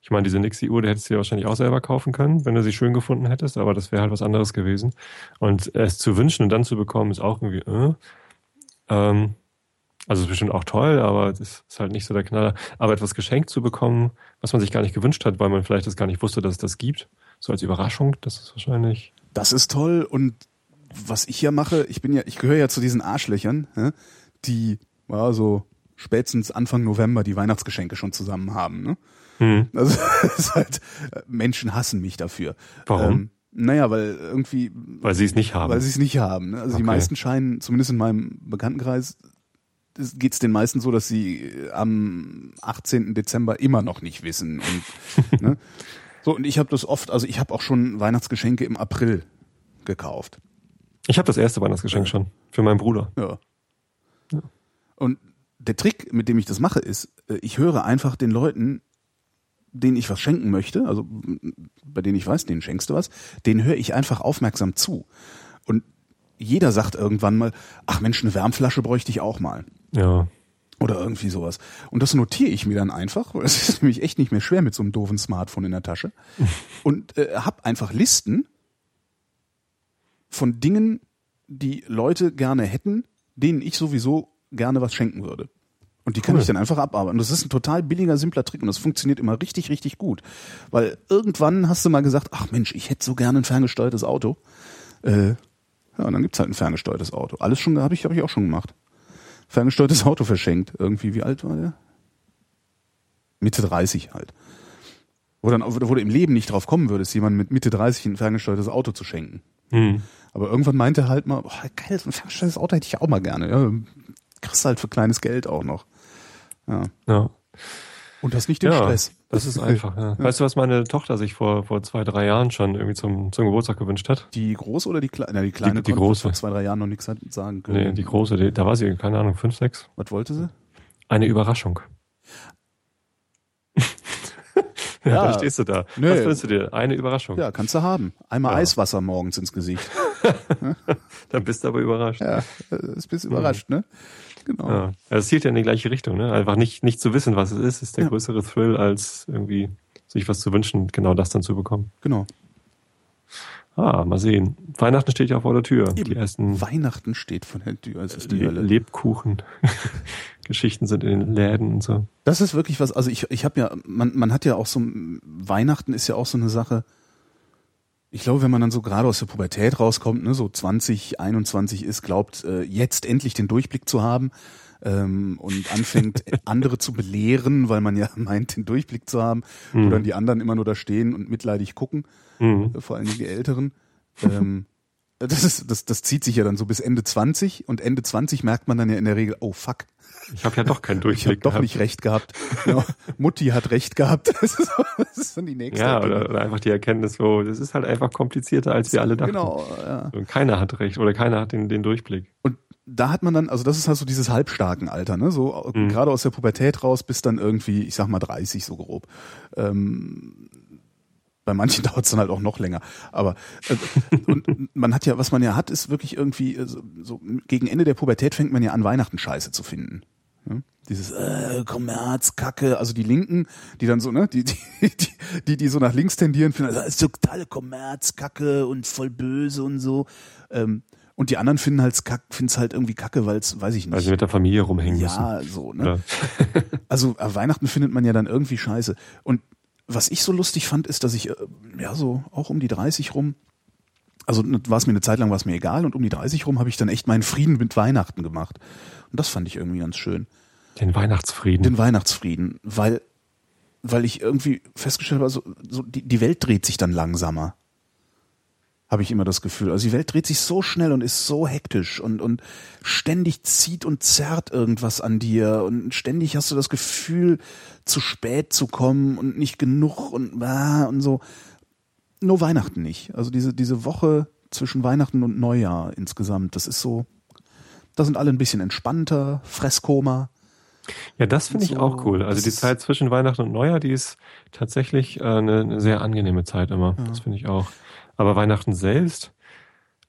ich meine, diese Nixie-Uhr, die hättest du dir wahrscheinlich auch selber kaufen können, wenn du sie schön gefunden hättest, aber das wäre halt was anderes gewesen. Und es zu wünschen und dann zu bekommen, ist auch irgendwie, äh, ähm, also ist bestimmt auch toll, aber es ist halt nicht so der Knaller. Aber etwas geschenkt zu bekommen, was man sich gar nicht gewünscht hat, weil man vielleicht das gar nicht wusste, dass es das gibt, so als Überraschung, das ist wahrscheinlich. Das ist toll und was ich ja mache, ich bin ja, ich gehöre ja zu diesen Arschlöchern, die ja, so spätestens Anfang November die Weihnachtsgeschenke schon zusammen haben. Ne? Hm. Also es ist halt, äh, Menschen hassen mich dafür. Warum? Ähm, naja, weil irgendwie, Weil sie es nicht haben. weil sie es nicht haben. Ne? Also die Okay. meisten scheinen, zumindest in meinem Bekanntenkreis, geht es den meisten so, dass sie äh, am 18. Dezember immer noch nicht wissen. Und, ne? So, und ich habe das oft, also ich habe auch schon Weihnachtsgeschenke im April gekauft. Ich habe das erste Weihnachtsgeschenk schon für meinen Bruder. Ja. Und der Trick, mit dem ich das mache, ist, äh, ich höre einfach den Leuten, denen ich was schenken möchte, also bei denen ich weiß, denen schenkst du was, denen höre ich einfach aufmerksam zu. Und jeder sagt irgendwann mal, ach Mensch, eine Wärmflasche bräuchte ich auch mal. Ja. Oder irgendwie sowas. Und das notiere ich mir dann einfach, weil es ist nämlich echt nicht mehr schwer mit so einem doofen Smartphone in der Tasche. Und äh, hab einfach Listen von Dingen, die Leute gerne hätten, denen ich sowieso gerne was schenken würde. Und die kann Cool. ich dann einfach abarbeiten. Das ist ein total billiger, simpler Trick und das funktioniert immer richtig, richtig gut. Weil irgendwann hast du mal gesagt, ach Mensch, ich hätte so gerne ein ferngesteuertes Auto. Äh, ja, und dann gibt's halt ein ferngesteuertes Auto. Alles schon, habe ich, hab ich auch schon gemacht. Ferngesteuertes Auto verschenkt. Irgendwie, wie alt war der? Mitte 30 halt. Wo dann, wo du im Leben nicht drauf kommen würdest, jemand mit Mitte 30 ein ferngesteuertes Auto zu schenken. Hm. Aber irgendwann meinte er halt mal, boah, geil, so ein ferngesteuertes Auto hätte ich auch mal gerne. Ja, kriegst halt für kleines Geld auch noch. Ja. Ja. Und hast nicht den ja, Stress. das ist einfach. Ja. Weißt du, was meine Tochter sich vor, vor zwei, drei Jahren schon irgendwie zum, zum Geburtstag gewünscht hat? Die große oder die kleine? Na, die kleine die konnte große. vor zwei, drei Jahren noch nichts sagen können. Nee, die große, die, da war sie, keine Ahnung, fünf, sechs. Was wollte sie? Eine Überraschung. ja, Ja. da stehst du da. Nee. Was wünschst du dir? Eine Überraschung. Ja, kannst du haben. Einmal Ja. Eiswasser morgens ins Gesicht. Dann bist du aber überrascht. Ja, ist bist überrascht, ne? Genau. Ja. Ja, Das zielt ja in die gleiche Richtung. Ne? Einfach nicht, nicht zu wissen, was es ist, ist der Ja. größere Thrill, als irgendwie sich was zu wünschen, genau das dann zu bekommen. Genau. Ah, mal sehen. Weihnachten steht ja auch vor der Tür. Die ersten Weihnachten steht von der Tür, es ist die Le Hölle. Lebkuchen-Geschichten sind in den Läden und so. Das ist wirklich was, also ich, ich habe ja, man, man hat ja auch so, Weihnachten ist ja auch so eine Sache, ich glaube, wenn man dann so gerade aus der Pubertät rauskommt, ne, so 20, 21 ist, glaubt, äh, jetzt endlich den Durchblick zu haben ähm, und anfängt, andere zu belehren, weil man ja meint, den Durchblick zu haben, wo Mhm. dann die anderen immer nur da stehen und mitleidig gucken, Mhm. äh, vor allen Dingen die Älteren. ähm, das, ist, das, das zieht sich ja dann so bis Ende 20 und Ende 20 merkt man dann ja in der Regel, oh fuck, Ich habe ja doch keinen ich habe Durchblick doch nicht recht gehabt. Ja, Mutti hat recht gehabt. Das ist, das ist dann die nächste. Ja, oder, oder einfach die Erkenntnis, so, das ist halt einfach komplizierter, als wir alle dachten. Genau, ja. Und keiner hat recht oder keiner hat den, den Durchblick. Und da hat man dann, also das ist halt so dieses halbstarken Alter, ne? So mhm. gerade aus der Pubertät raus bis dann irgendwie, ich sag mal 30 so grob. Ähm, bei manchen dauert es dann halt auch noch länger. Aber äh, und man hat ja, was man ja hat, ist wirklich irgendwie äh, so, so gegen Ende der Pubertät fängt man ja an Weihnachten Scheiße zu finden. Ja? Dieses äh, Kommerz, Kacke, also die Linken, die dann so, ne, die, die, die, die, die so nach links tendieren, finden, das ist totale Kommerz, Kacke und voll böse und so. Ähm, und die anderen finden halt finden es halt irgendwie kacke, weil es, weiß ich nicht. Weil sie mit der Familie rumhängen ja, müssen. Ja, so, ne? Ja. also äh, Weihnachten findet man ja dann irgendwie scheiße. Und was ich so lustig fand, ist, dass ich, äh, ja, so auch um die 30 rum, also war es mir eine Zeit lang war es mir egal und um die 30 rum habe ich dann echt meinen Frieden mit Weihnachten gemacht. Und das fand ich irgendwie ganz schön. Den Weihnachtsfrieden. Den Weihnachtsfrieden, weil weil ich irgendwie festgestellt habe, so, so die, die Welt dreht sich dann langsamer habe ich immer das Gefühl. Also die Welt dreht sich so schnell und ist so hektisch und, und ständig zieht und zerrt irgendwas an dir und ständig hast du das Gefühl, zu spät zu kommen und nicht genug und, ah, und so. Nur Weihnachten nicht. Also diese, diese Woche zwischen Weihnachten und Neujahr insgesamt, das ist so, da sind alle ein bisschen entspannter, Fresskoma. Ja, das finde so, ich auch cool. Also die Zeit zwischen Weihnachten und Neujahr, die ist tatsächlich äh, eine, eine sehr angenehme Zeit immer. Ja. Das finde ich auch. Aber Weihnachten selbst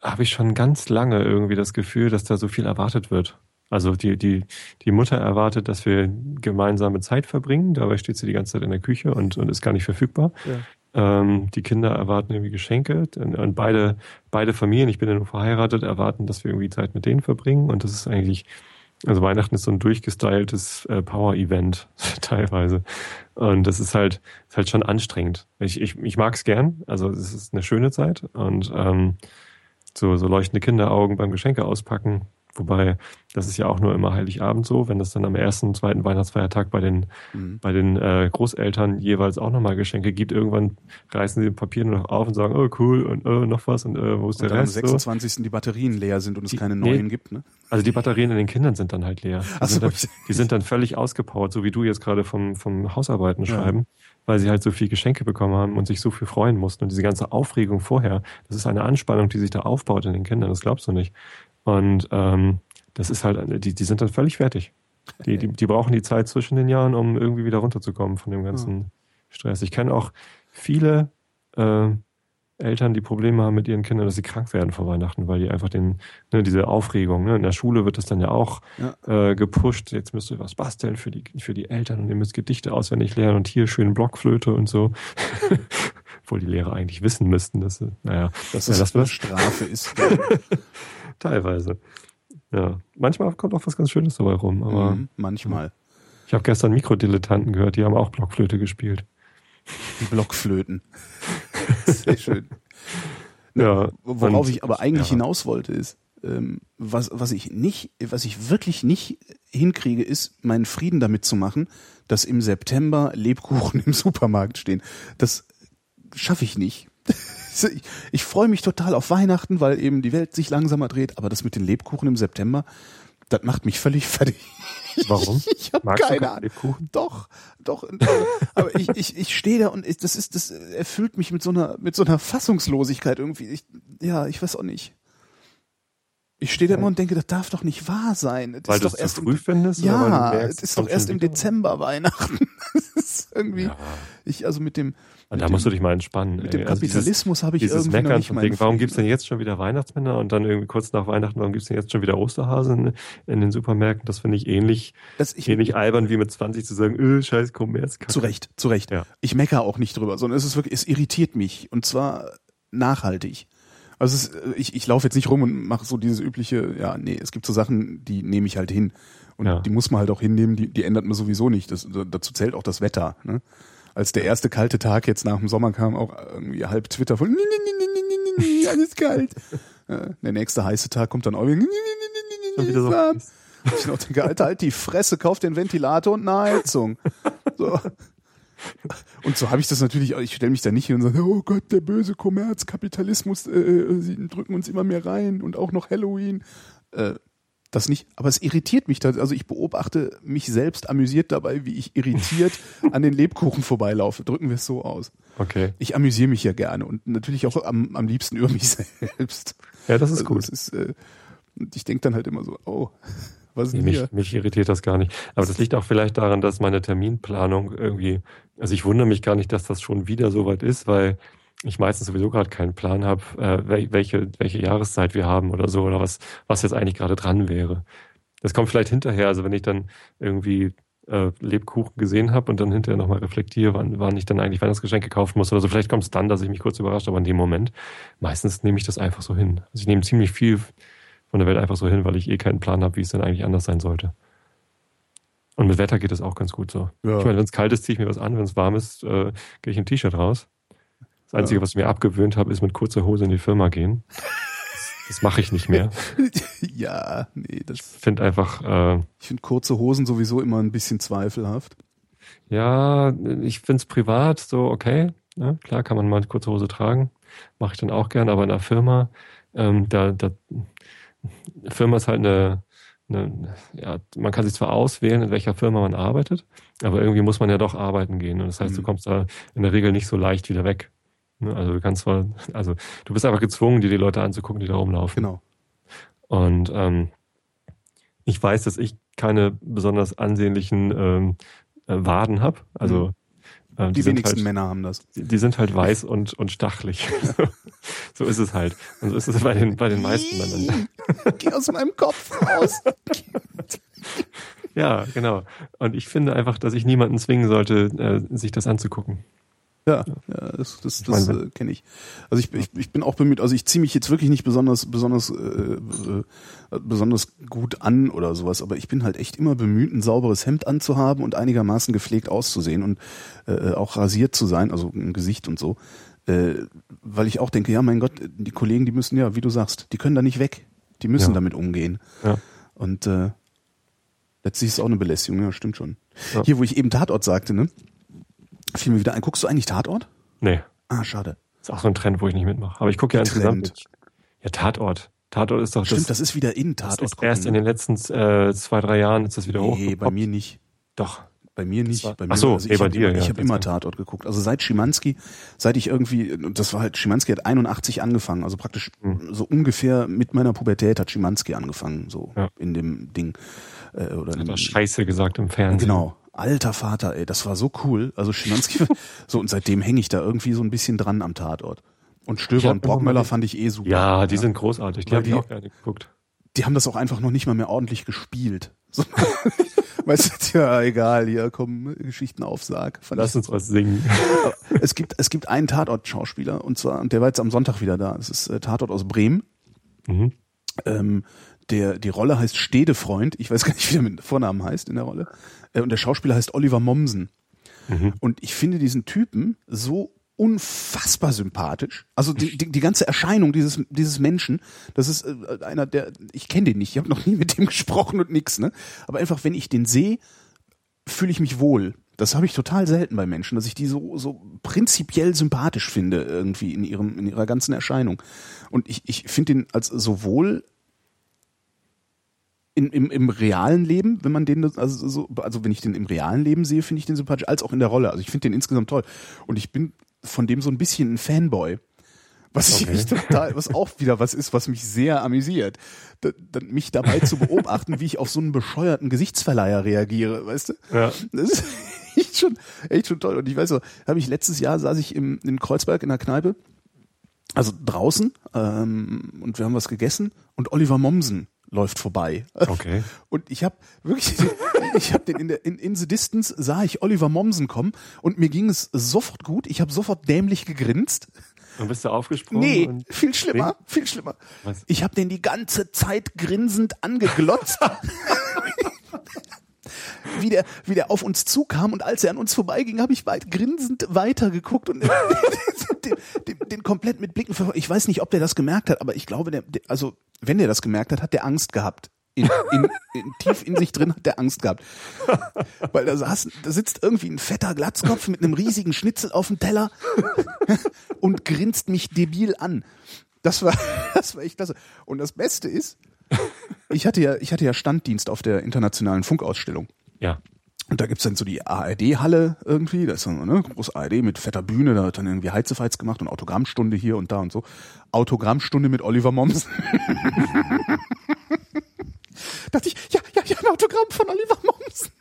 habe ich schon ganz lange irgendwie das Gefühl, dass da so viel erwartet wird. Also die, die, die Mutter erwartet, dass wir gemeinsame Zeit verbringen, dabei steht sie die ganze Zeit in der Küche und, und ist gar nicht verfügbar. Ja. Ähm, die Kinder erwarten irgendwie Geschenke und, und beide, beide Familien, ich bin ja nur verheiratet, erwarten, dass wir irgendwie Zeit mit denen verbringen und das ist eigentlich also Weihnachten ist so ein durchgestyltes äh, Power-Event teilweise. Und das ist halt, ist halt schon anstrengend. Ich, ich, ich mag es gern. Also es ist eine schöne Zeit. Und ähm, so, so leuchtende Kinderaugen beim Geschenke auspacken, Wobei, das ist ja auch nur immer Heiligabend so, wenn es dann am ersten, zweiten Weihnachtsfeiertag bei den, mhm. bei den äh, Großeltern jeweils auch nochmal Geschenke gibt. Irgendwann reißen sie den Papier nur noch auf und sagen, oh cool, und oh, noch was und äh, wo ist und der Rest? am 26. So. die Batterien leer sind und es die, keine neuen nee, gibt, ne? Also die Batterien in den Kindern sind dann halt leer. Die, so, sind, dann, die sind dann völlig ausgepowert, so wie du jetzt gerade vom, vom Hausarbeiten ja. schreiben weil sie halt so viel Geschenke bekommen haben und sich so viel freuen mussten. Und diese ganze Aufregung vorher, das ist eine Anspannung, die sich da aufbaut in den Kindern, das glaubst du nicht. Und ähm, das ist halt, die, die sind dann völlig fertig. Die, die, die brauchen die Zeit zwischen den Jahren, um irgendwie wieder runterzukommen von dem ganzen ja. Stress. Ich kenne auch viele äh, Eltern, die Probleme haben mit ihren Kindern, dass sie krank werden vor Weihnachten, weil die einfach den, ne, diese Aufregung, ne, in der Schule wird das dann ja auch ja. Äh, gepusht, jetzt müsst ihr was basteln für die, für die Eltern und ihr müsst Gedichte auswendig lernen und hier schön Blockflöte und so. Obwohl die Lehrer eigentlich wissen müssten, dass, naja, dass das, ja, das eine Strafe ist. Teilweise. Ja. Manchmal kommt auch was ganz Schönes dabei rum, aber. Mhm, manchmal. Ich habe gestern Mikrodilettanten gehört, die haben auch Blockflöte gespielt. Die Blockflöten. Sehr schön. Ja. Worauf und, ich aber eigentlich ja. hinaus wollte, ist, ähm, was, was ich nicht, was ich wirklich nicht hinkriege, ist, meinen Frieden damit zu machen, dass im September Lebkuchen im Supermarkt stehen. Das schaffe ich nicht. Ich, ich freue mich total auf Weihnachten, weil eben die Welt sich langsamer dreht, aber das mit den Lebkuchen im September, das macht mich völlig fertig. Warum? Ich habe keine Ahnung. Lebkuchen? Doch, doch. Aber ich, ich, ich stehe da und ich, das ist, das erfüllt mich mit so einer, mit so einer Fassungslosigkeit irgendwie. Ich, ja, ich weiß auch nicht. Ich stehe da immer und denke, das darf doch nicht wahr sein. Das weil ist du doch erst zu früh findest? Ja, es ist doch erst im Dezember Weihnachten. das ist irgendwie, ja. ich, also mit dem, und da musst du dich mal entspannen. Mit ey. dem also Kapitalismus also habe ich dieses irgendwie Meckern noch nicht wegen, Warum gibt's denn jetzt schon wieder Weihnachtsmänner und dann irgendwie kurz nach Weihnachten, warum gibt's denn jetzt schon wieder Osterhasen in den Supermärkten? Das finde ich ähnlich, das ich, ähnlich albern wie mit 20 zu sagen, öh, scheiß Kommerz. Zu Recht, zu Recht. Ja. Ich meckere auch nicht drüber, sondern es ist wirklich, es irritiert mich und zwar nachhaltig. Also es ist, ich, ich laufe jetzt nicht rum und mache so dieses übliche, ja, nee, es gibt so Sachen, die nehme ich halt hin. Und ja. die muss man halt auch hinnehmen, die, die ändert man sowieso nicht. Das, dazu zählt auch das Wetter. Ne? Als der erste kalte Tag jetzt nach dem Sommer kam, auch irgendwie halb Twitter von alles kalt. Der nächste heiße Tag kommt dann auch wieder, wieder so. Ich noch denke, Alter, halt die Fresse, kauf den Ventilator und eine Heizung. So. Und so habe ich das natürlich, ich stelle mich da nicht hin und sage, oh Gott, der böse Kommerzkapitalismus, äh, sie drücken uns immer mehr rein und auch noch Halloween. Äh, das nicht, aber es irritiert mich. Also ich beobachte mich selbst amüsiert dabei, wie ich irritiert an den Lebkuchen vorbeilaufe. Drücken wir es so aus. Okay. Ich amüsiere mich ja gerne und natürlich auch am, am liebsten über mich selbst. Ja, das ist also gut. Das ist, äh, Und ich denke dann halt immer so, oh, was ist Nee, mich, hier? mich irritiert das gar nicht. Aber das liegt auch vielleicht daran, dass meine Terminplanung irgendwie, also ich wundere mich gar nicht, dass das schon wieder so weit ist, weil ich meistens sowieso gerade keinen Plan habe, äh, wel- welche, welche Jahreszeit wir haben oder so, oder was, was jetzt eigentlich gerade dran wäre. Das kommt vielleicht hinterher, also wenn ich dann irgendwie äh, Lebkuchen gesehen habe und dann hinterher nochmal reflektiere, wann, wann ich dann eigentlich Weihnachtsgeschenke kaufen muss oder so. Vielleicht kommt es dann, dass ich mich kurz überrascht, aber in dem Moment, meistens nehme ich das einfach so hin. Also ich nehme ziemlich viel von der Welt einfach so hin, weil ich eh keinen Plan habe, wie es dann eigentlich anders sein sollte. Und mit Wetter geht es auch ganz gut so. Ja. Ich meine, wenn es kalt ist, ziehe ich mir was an, wenn es warm ist, äh, gehe ich in ein T-Shirt raus. Das Einzige, Ja. was ich mir abgewöhnt habe, ist mit kurzer Hose in die Firma gehen. Das, mache ich nicht mehr. ja, nee, das, Ich finde einfach, äh, ich finde kurze Hosen sowieso immer ein bisschen zweifelhaft. ja, ich finde es privat so okay. Ne? Klar kann man mal eine kurze Hose tragen. Mache ich dann auch gern, aber in der Firma, ähm, da, da Firma ist halt eine, eine, ja, man kann sich zwar auswählen, in welcher Firma man arbeitet, aber irgendwie muss man ja doch arbeiten gehen. Und das heißt, du Mhm. kommst da in der Regel nicht so leicht wieder weg. Ne? Also du kannst zwar, also du bist einfach gezwungen, dir die Leute anzugucken, die da rumlaufen. Genau. Und ähm, ich weiß, dass ich keine besonders ansehnlichen ähm, äh, Waden habe. Also ähm, Mhm. Die, sind wenigsten halt, Männer haben das. die, die sind halt weiß und, und stachlich. so ist es halt. Und so ist es bei den, bei den meisten Männern. Geh aus meinem Kopf raus. Ja, genau. Und ich finde einfach, dass ich niemanden zwingen sollte, äh, sich das anzugucken. Ja, ja, das, das, das äh, kenne ich. Also ich, ich, ich bin auch bemüht, also ich ziehe mich jetzt wirklich nicht besonders, besonders, äh, äh, besonders gut an oder sowas, aber ich bin halt echt immer bemüht, ein sauberes Hemd anzuhaben und einigermaßen gepflegt auszusehen und äh, auch rasiert zu sein, also im Gesicht und so. Äh, weil ich auch denke, ja, mein Gott, die Kollegen, die müssen ja, wie du sagst, die können da nicht weg. Die müssen Ja. damit umgehen. Ja. Und äh, letztlich ist es auch eine Belästigung, ja, stimmt schon. Ja. Hier, wo ich eben Tatort sagte, ne? Fiel mir wieder ein. Guckst du eigentlich Tatort? Nee, Ah, schade. ist auch so ein Trend, wo ich nicht mitmache. Aber ich gucke ja insgesamt. Ja, Tatort. Tatort ist doch Stimmt, das, das ist wieder in das Tatort. ist erst in den letzten äh, zwei, drei Jahren ist das wieder Nee, bei mir nicht. Doch. Bei mir nicht. Bei Ach mir, so, also ich bei habe dir, immer, ja, ich hab ganz immer. Tatort geguckt. Also seit Schimanski, seit ich irgendwie, das war halt, Schimanski hat 81 angefangen, also praktisch Hm. so ungefähr mit meiner Pubertät hat Schimanski angefangen, so Ja. in dem Ding. Äh, oder Hat er Scheiße gesagt im Fernsehen. Genau. Alter Vater, ey, das war so cool. Also Schimanski, so und seitdem hänge ich da irgendwie so ein bisschen dran am Tatort. Und Stöber und Brockmöller fand ich eh super. Ja, die sind großartig. Die habe ich auch gerne geguckt. die haben das auch einfach noch nicht mal mehr ordentlich gespielt. So, weißt du, ja, egal, hier kommen Geschichten auf Sarg. Lass ich, uns was singen. es gibt, es gibt einen Tatort-Schauspieler und zwar, und der war jetzt am Sonntag wieder da. Das ist äh, Tatort aus Bremen. mhm. Ähm, der, die Rolle heißt Stedefreund. Ich weiß gar nicht, wie der mit Vornamen heißt in der Rolle. Äh, und der Schauspieler heißt Oliver Mommsen. Mhm. Und ich finde diesen Typen so unfassbar sympathisch. Also die, die, die ganze Erscheinung dieses, dieses Menschen, das ist äh, einer der, ich kenne den nicht, ich habe noch nie mit dem gesprochen und nix, ne? Aber einfach, wenn ich den sehe, fühle ich mich wohl. Das habe ich total selten bei Menschen, dass ich die so, so prinzipiell sympathisch finde, irgendwie in ihrem, in ihrer ganzen Erscheinung. Und ich, ich finde den als sowohl in, im, im realen Leben, wenn man den, also, so, also wenn ich den im realen Leben sehe, finde ich den sympathisch, als auch in der Rolle. Also ich finde den insgesamt toll. Und ich bin von dem so ein bisschen ein Fanboy. Was Okay. ich total, was auch wieder was ist, was mich sehr amüsiert. Da, da, mich dabei zu beobachten, wie ich auf so einen bescheuerten Gesichtsverleiher reagiere, weißt du? Ja. Das ist echt schon, echt schon toll. Und ich weiß so, habe ich letztes Jahr saß ich im, in Kreuzberg in der Kneipe, also draußen, ähm, und wir haben was gegessen und Oliver Mommsen läuft vorbei. Okay. Und ich habe wirklich, ich habe den in der in, in the Distance sah ich Oliver Mommsen kommen und mir ging es sofort gut. Ich habe sofort dämlich gegrinst. Und bist du aufgesprungen? Nee, viel schlimmer, viel schlimmer. Was? Ich habe den die ganze Zeit grinsend angeglotzt. wie der, wie der auf uns zukam und als er an uns vorbeiging, habe ich weit grinsend weitergeguckt und den, den, den komplett mit Blicken verfolgt. Ich weiß nicht, ob der das gemerkt hat, aber ich glaube, der, der also wenn der das gemerkt hat, hat der Angst gehabt. In, in, in, tief in sich drin hat der Angst gehabt. Weil da saß, da sitzt irgendwie ein fetter Glatzkopf mit einem riesigen Schnitzel auf dem Teller und grinst mich debil an. Das war, das war echt klasse. Und das Beste ist, ich hatte ja, ich hatte ja Standdienst auf der internationalen Funkausstellung. ja. Und da gibt's dann so die ARD-Halle irgendwie, da ist dann ne, groß ARD mit fetter Bühne, da wird dann irgendwie Heizefeiz gemacht und Autogrammstunde hier und da und so. Autogrammstunde mit Oliver Mommsen. dachte ich, ja, ja, ja, ein Autogramm von Oliver Mommsen.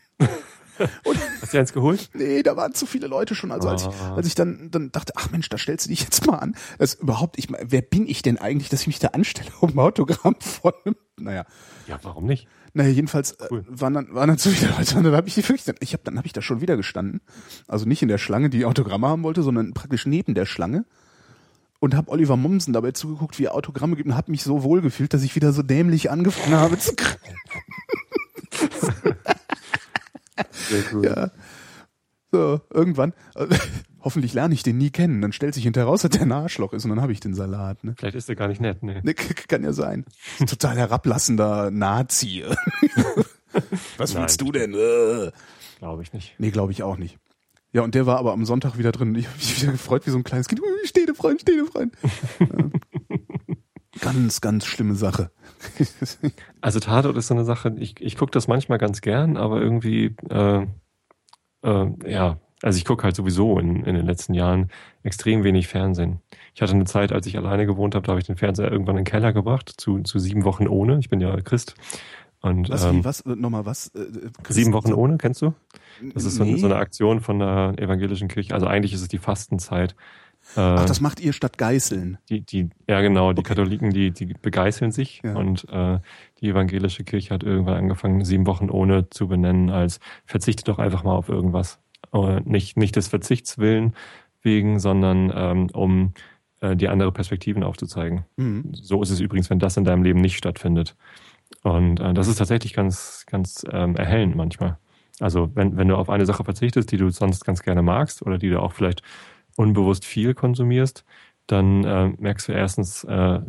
Und, Hast du eins geholt? Nee, da waren zu viele Leute schon. Also als, ich, ah. als ich dann, dann dachte, ach Mensch, da stellst du dich jetzt mal an. Das überhaupt, ich, wer bin ich denn eigentlich, dass ich mich da anstelle, um ein Autogramm von einem, naja. Ja, warum nicht? Naja, jedenfalls äh, cool. waren dann waren dann zu viele Leute und dann habe ich die wirklich, ich habe dann habe ich da schon wieder gestanden, also nicht in der Schlange, die Autogramme haben wollte, sondern praktisch neben der Schlange und habe Oliver Mommsen dabei zugeguckt, wie er Autogramme gibt und habe mich so wohl gefühlt, dass ich wieder so dämlich angefangen habe zu Sehr cool. Ja. So, irgendwann, hoffentlich lerne ich den nie kennen. Dann stellt sich hinterher raus, dass der ein Arschloch ist und dann habe ich den Salat. Ne? Vielleicht ist er gar nicht nett, ne? ne kann ja sein. Total herablassender Nazi. Was Nein, willst du denn? Äh. Glaube ich nicht. Nee, glaube ich auch nicht. Ja, und der war aber am Sonntag wieder drin. Ich habe mich wieder gefreut wie so ein kleines Kind. Stehde Freund, stehde Freund. Ja. Ganz, ganz schlimme Sache. also Tatort ist so eine Sache, ich, ich gucke das manchmal ganz gern, aber irgendwie, äh, äh, ja, also ich gucke halt sowieso in, in den letzten Jahren extrem wenig Fernsehen. Ich hatte eine Zeit, als ich alleine gewohnt habe, da habe ich den Fernseher irgendwann in den Keller gebracht, zu, zu sieben Wochen ohne. Ich bin ja Christ. Und, was, ähm, wie, was, nochmal was? Äh, sieben Wochen ohne, kennst du? Das ist so, nee. so eine Aktion von der evangelischen Kirche. Also eigentlich ist es die Fastenzeit. Ach, das macht ihr statt Geißeln. Die, die, ja genau, die okay. Katholiken, die, die begeißeln sich ja. und äh, die evangelische Kirche hat irgendwann angefangen, sieben Wochen ohne zu benennen, als verzichte doch einfach mal auf irgendwas. Äh, nicht, nicht des Verzichts willen wegen, sondern ähm, um äh, die andere Perspektiven aufzuzeigen. Mhm. So ist es übrigens, wenn das in deinem Leben nicht stattfindet. Und äh, das ist tatsächlich ganz, ganz ähm, erhellend manchmal. Also wenn, wenn du auf eine Sache verzichtest, die du sonst ganz gerne magst oder die du auch vielleicht unbewusst viel konsumierst, dann äh, merkst du erstens, äh,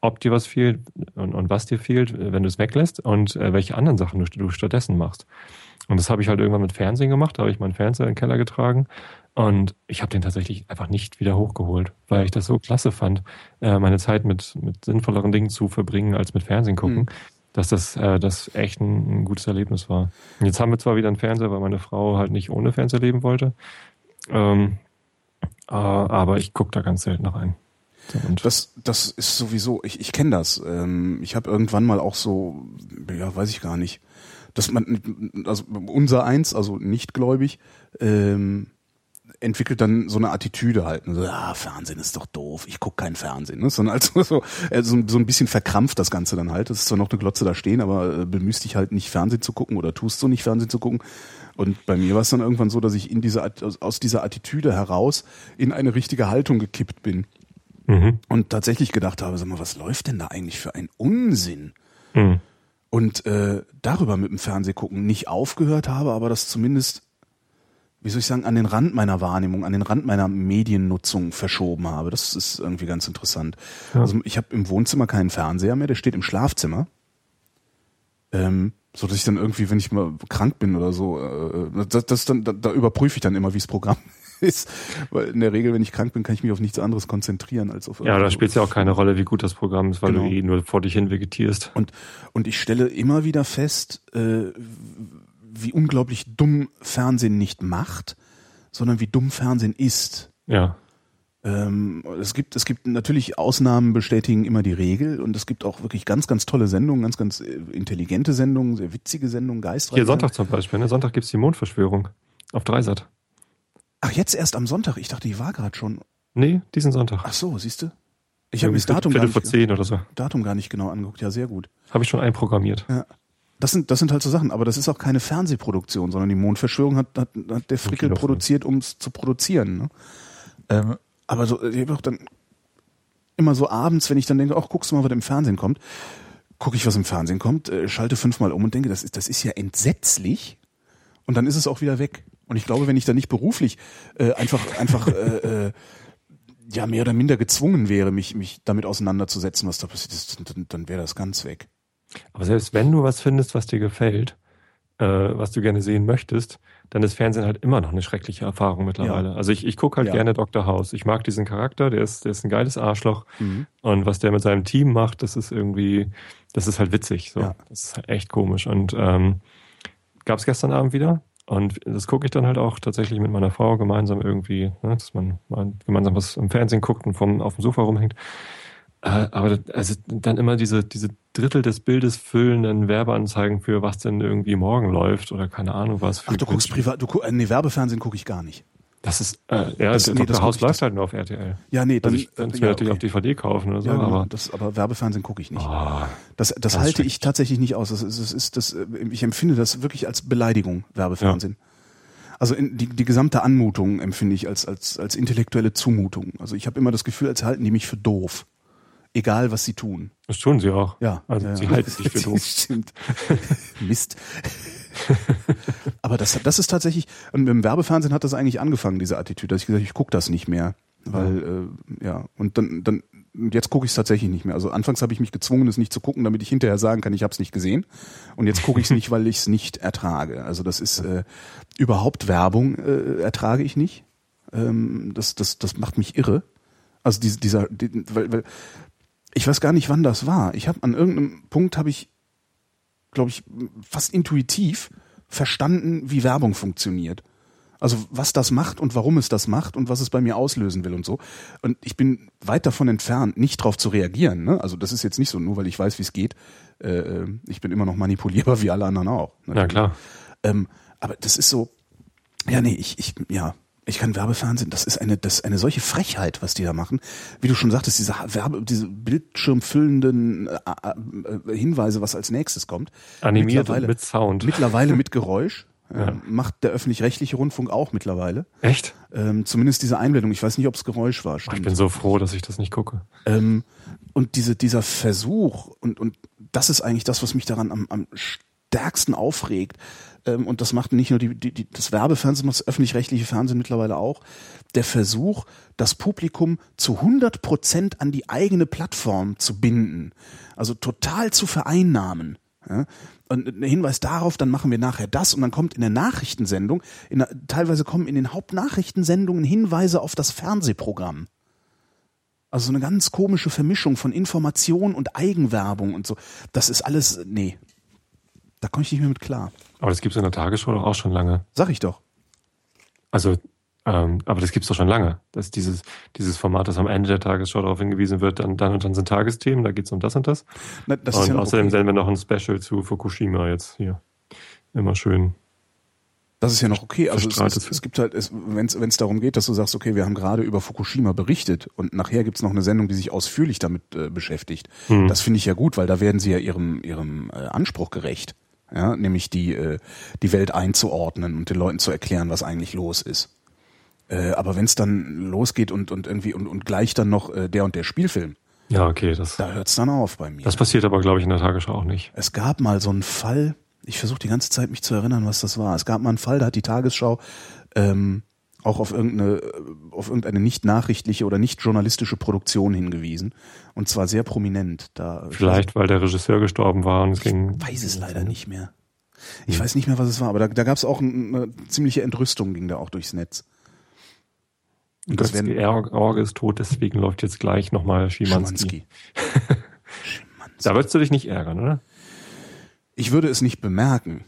ob dir was fehlt und, und was dir fehlt, wenn du es weglässt und äh, welche anderen Sachen du, du stattdessen machst. Und das habe ich halt irgendwann mit Fernsehen gemacht, da habe ich meinen Fernseher in den Keller getragen und ich habe den tatsächlich einfach nicht wieder hochgeholt, weil ich das so klasse fand, äh, meine Zeit mit, mit sinnvolleren Dingen zu verbringen als mit Fernsehen gucken. Mhm dass das, äh, das echt ein, ein, gutes Erlebnis war. Und jetzt haben wir zwar wieder einen Fernseher, weil meine Frau halt nicht ohne Fernseher leben wollte. Ähm, äh, aber ich gucke da ganz selten rein. Das, das ist sowieso, ich, ich kenne das. Ähm, ich habe irgendwann mal auch so, ja, weiß ich gar nicht, dass man, also unser eins, also nicht gläubig, ähm, entwickelt dann so eine Attitüde halt. So, ja, Fernsehen ist doch doof, ich guck kein Fernsehen. Ne? Sondern also so, äh, so, so ein bisschen verkrampft das Ganze dann halt. Das ist zwar noch eine Glotze da stehen, aber äh, bemühst dich halt nicht Fernsehen zu gucken oder tust so nicht Fernsehen zu gucken. Und bei mir war es dann irgendwann so, dass ich in dieser, aus dieser Attitüde heraus in eine richtige Haltung gekippt bin. Mhm. Und tatsächlich gedacht habe, sag mal, was läuft denn da eigentlich für ein Unsinn? Mhm. Und äh, darüber mit dem Fernsehgucken nicht aufgehört habe, aber das zumindest, wie soll ich sagen, an den Rand meiner Wahrnehmung, an den Rand meiner Mediennutzung verschoben habe. Das ist irgendwie ganz interessant. Ja. Also ich habe im Wohnzimmer keinen Fernseher mehr, der steht im Schlafzimmer. Ähm, so dass ich dann irgendwie, wenn ich mal krank bin oder so, äh, das, das dann, da, da überprüfe ich dann immer, wie das Programm ist. Weil in der Regel, wenn ich krank bin, kann ich mich auf nichts anderes konzentrieren als auf Ja, da spielt es ja auch keine Rolle, wie gut das Programm ist, weil genau. du eh nur vor dich hin vegetierst. Und, und ich stelle immer wieder fest, äh, wie unglaublich dumm Fernsehen nicht macht, sondern wie dumm Fernsehen ist. Ja. Ähm, es gibt, es gibt natürlich Ausnahmen bestätigen immer die Regel und es gibt auch wirklich ganz, ganz tolle Sendungen, ganz, ganz äh, intelligente Sendungen, sehr witzige Sendungen, geistreich. Hier Sonntag zum Beispiel, ne? Sonntag gibt's die Mondverschwörung auf Dreisat. Ach, jetzt erst am Sonntag? Ich dachte, die war gerade schon. Nee, diesen Sonntag. Ach so, siehst du? Ich habe das Datum gar nicht, vor zehn oder so. Datum gar nicht genau angeguckt. Ja, sehr gut. Habe ich schon einprogrammiert. Ja. Das sind, das sind halt so Sachen, aber das ist auch keine Fernsehproduktion, sondern die Mondverschwörung hat, hat, hat der Frickel produziert, um es zu produzieren. Ne? Ähm, aber so, ich habe auch dann immer so abends, wenn ich dann denke, ach, guckst du mal, was im Fernsehen kommt, gucke ich, was im Fernsehen kommt, äh, schalte fünfmal um und denke, das ist, das ist ja entsetzlich. Und dann ist es auch wieder weg. Und ich glaube, wenn ich da nicht beruflich äh, einfach, einfach äh, äh, ja mehr oder minder gezwungen wäre, mich, mich damit auseinanderzusetzen, was da passiert ist, dann, dann wäre das ganz weg. Aber selbst wenn du was findest, was dir gefällt, äh, was du gerne sehen möchtest, dann ist Fernsehen halt immer noch eine schreckliche Erfahrung mittlerweile. Ja. Also ich, ich gucke halt ja. gerne Dr. House. Ich mag diesen Charakter, der ist, der ist ein geiles Arschloch. Mhm. Und was der mit seinem Team macht, das ist irgendwie, das ist halt witzig. So. Ja. Das ist halt echt komisch. Und ähm, gab es gestern Abend wieder. Und das gucke ich dann halt auch tatsächlich mit meiner Frau gemeinsam irgendwie, ne, dass man mal gemeinsam was im Fernsehen guckt und vom, auf dem Sofa rumhängt. Äh, aber also dann immer diese, diese Drittel des Bildes füllenden Werbeanzeigen für was denn irgendwie morgen läuft oder keine Ahnung was. Ach, du guckst privat, du guck, äh, nee, Werbefernsehen gucke ich gar nicht. Das ist, äh, ja, Das- das, nee, das. Haus läuft halt nur auf RTL. Ja, nee, dann, Also ich kann es ja, natürlich okay. auf DVD kaufen oder so, ja, genau, aber das, aber Werbefernsehen gucke ich nicht. oh, Das, das halte ich tatsächlich nicht aus. Das das ist, das, äh, ich empfinde das wirklich als Beleidigung, Werbefernsehen. Also in, die, die gesamte Anmutung empfinde ich als, als, als intellektuelle Zumutung. Also ich habe immer das Gefühl, als halten die mich für doof. Egal, was sie tun. das tun sie auch. Ja. Also ja, sie ja. halten sich für doof. Stimmt. Mist. Aber das, das ist tatsächlich, und mit dem Werbefernsehen hat das eigentlich angefangen, diese Attitüde, dass ich gesagt habe, ich gucke das nicht mehr. Weil, äh, ja, und dann, dann jetzt gucke ich es tatsächlich nicht mehr. Also anfangs habe ich mich gezwungen, es nicht zu gucken, damit ich hinterher sagen kann, ich habe es nicht gesehen. Und jetzt gucke ich es nicht, weil ich es nicht ertrage. Also das ist äh, überhaupt Werbung äh, ertrage ich nicht. Ähm, das, das, das macht mich irre. Also diese, dieser, die, weil, weil ich weiß gar nicht, wann das war. Ich habe an irgendeinem Punkt habe ich, glaube ich, fast intuitiv verstanden, wie Werbung funktioniert. Also was das macht und warum es das macht und was es bei mir auslösen will und so. Und ich bin weit davon entfernt, nicht darauf zu reagieren. Ne? Also das ist jetzt nicht so, nur weil ich weiß, wie es geht. Äh, äh, ich bin immer noch manipulierbar wie alle anderen auch. Ja, klar. Ähm, aber das ist so, ja, nee, ich, ich, ja, ich kann Werbefernsehen, das ist eine, das ist eine solche Frechheit, was die da machen. Wie du schon sagtest, diese Werbe, diese bildschirmfüllenden äh, äh, Hinweise, was als nächstes kommt. Animiert mit Sound. Mittlerweile mit Geräusch. Ja. Ähm, macht der öffentlich-rechtliche Rundfunk auch mittlerweile. Echt? Ähm, zumindest diese Einblendung. Ich weiß nicht, ob es Geräusch war. Ich Stimmt. bin so froh, dass ich das nicht gucke. Ähm, und diese, dieser Versuch, und, und das ist eigentlich das, was mich daran am, am stärksten aufregt, ähm, und das macht nicht nur die, die, die, das Werbefernsehen, das öffentlich-rechtliche Fernsehen mittlerweile auch, der Versuch, das Publikum zu 100 Prozent an die eigene Plattform zu binden, also total zu vereinnahmen. Ja? Und ein Hinweis darauf, dann machen wir nachher das und dann kommt in der Nachrichtensendung, in teilweise kommen in den Hauptnachrichtensendungen Hinweise auf das Fernsehprogramm. Also so eine ganz komische Vermischung von Information und Eigenwerbung und so. Das ist alles, nee. Da komme ich nicht mehr mit klar. Aber das gibt's in der Tagesschau doch auch schon lange. Sag ich doch. Also, ähm, aber das gibt's doch schon lange. Dass dieses, dieses Format, das am Ende der Tagesschau darauf hingewiesen wird, dann, dann und dann sind Tagesthemen, da geht's um das und das. Na, das und ja außerdem okay. senden wir noch ein Special zu Fukushima jetzt hier. Immer schön. Das ist ja noch okay. Also es, es, es gibt halt, wenn es darum geht, dass du sagst, okay, wir haben gerade über Fukushima berichtet und nachher gibt's noch eine Sendung, die sich ausführlich damit äh, beschäftigt. Hm. Das finde ich ja gut, weil da werden sie ja ihrem, ihrem äh, Anspruch gerecht. Ja, nämlich die, äh, die Welt einzuordnen und den Leuten zu erklären, was eigentlich los ist. Äh, aber wenn es dann losgeht und, und irgendwie und, und gleich dann noch äh, der und der Spielfilm, Ja, okay, das, da hört's dann auf bei mir. das passiert aber, glaube ich, in der Tagesschau auch nicht. Es gab mal so einen Fall, ich versuche die ganze Zeit mich zu erinnern, was das war. Es gab mal einen Fall, da hat die Tagesschau ähm, auch auf irgendeine, auf irgendeine nicht nachrichtliche oder nicht journalistische Produktion hingewiesen. Und zwar sehr prominent. Da Vielleicht, weil der Regisseur gestorben war und es ging. ich weiß es leider nicht mehr. Ich weiß nicht mehr, was es war, aber da, da gab es auch ein, eine ziemliche Entrüstung, ging da auch durchs Netz. Und das werden Orge ist tot, deswegen läuft jetzt gleich nochmal Schimanski. Schimanski. Da würdest du dich nicht ärgern, oder? Ich würde es nicht bemerken.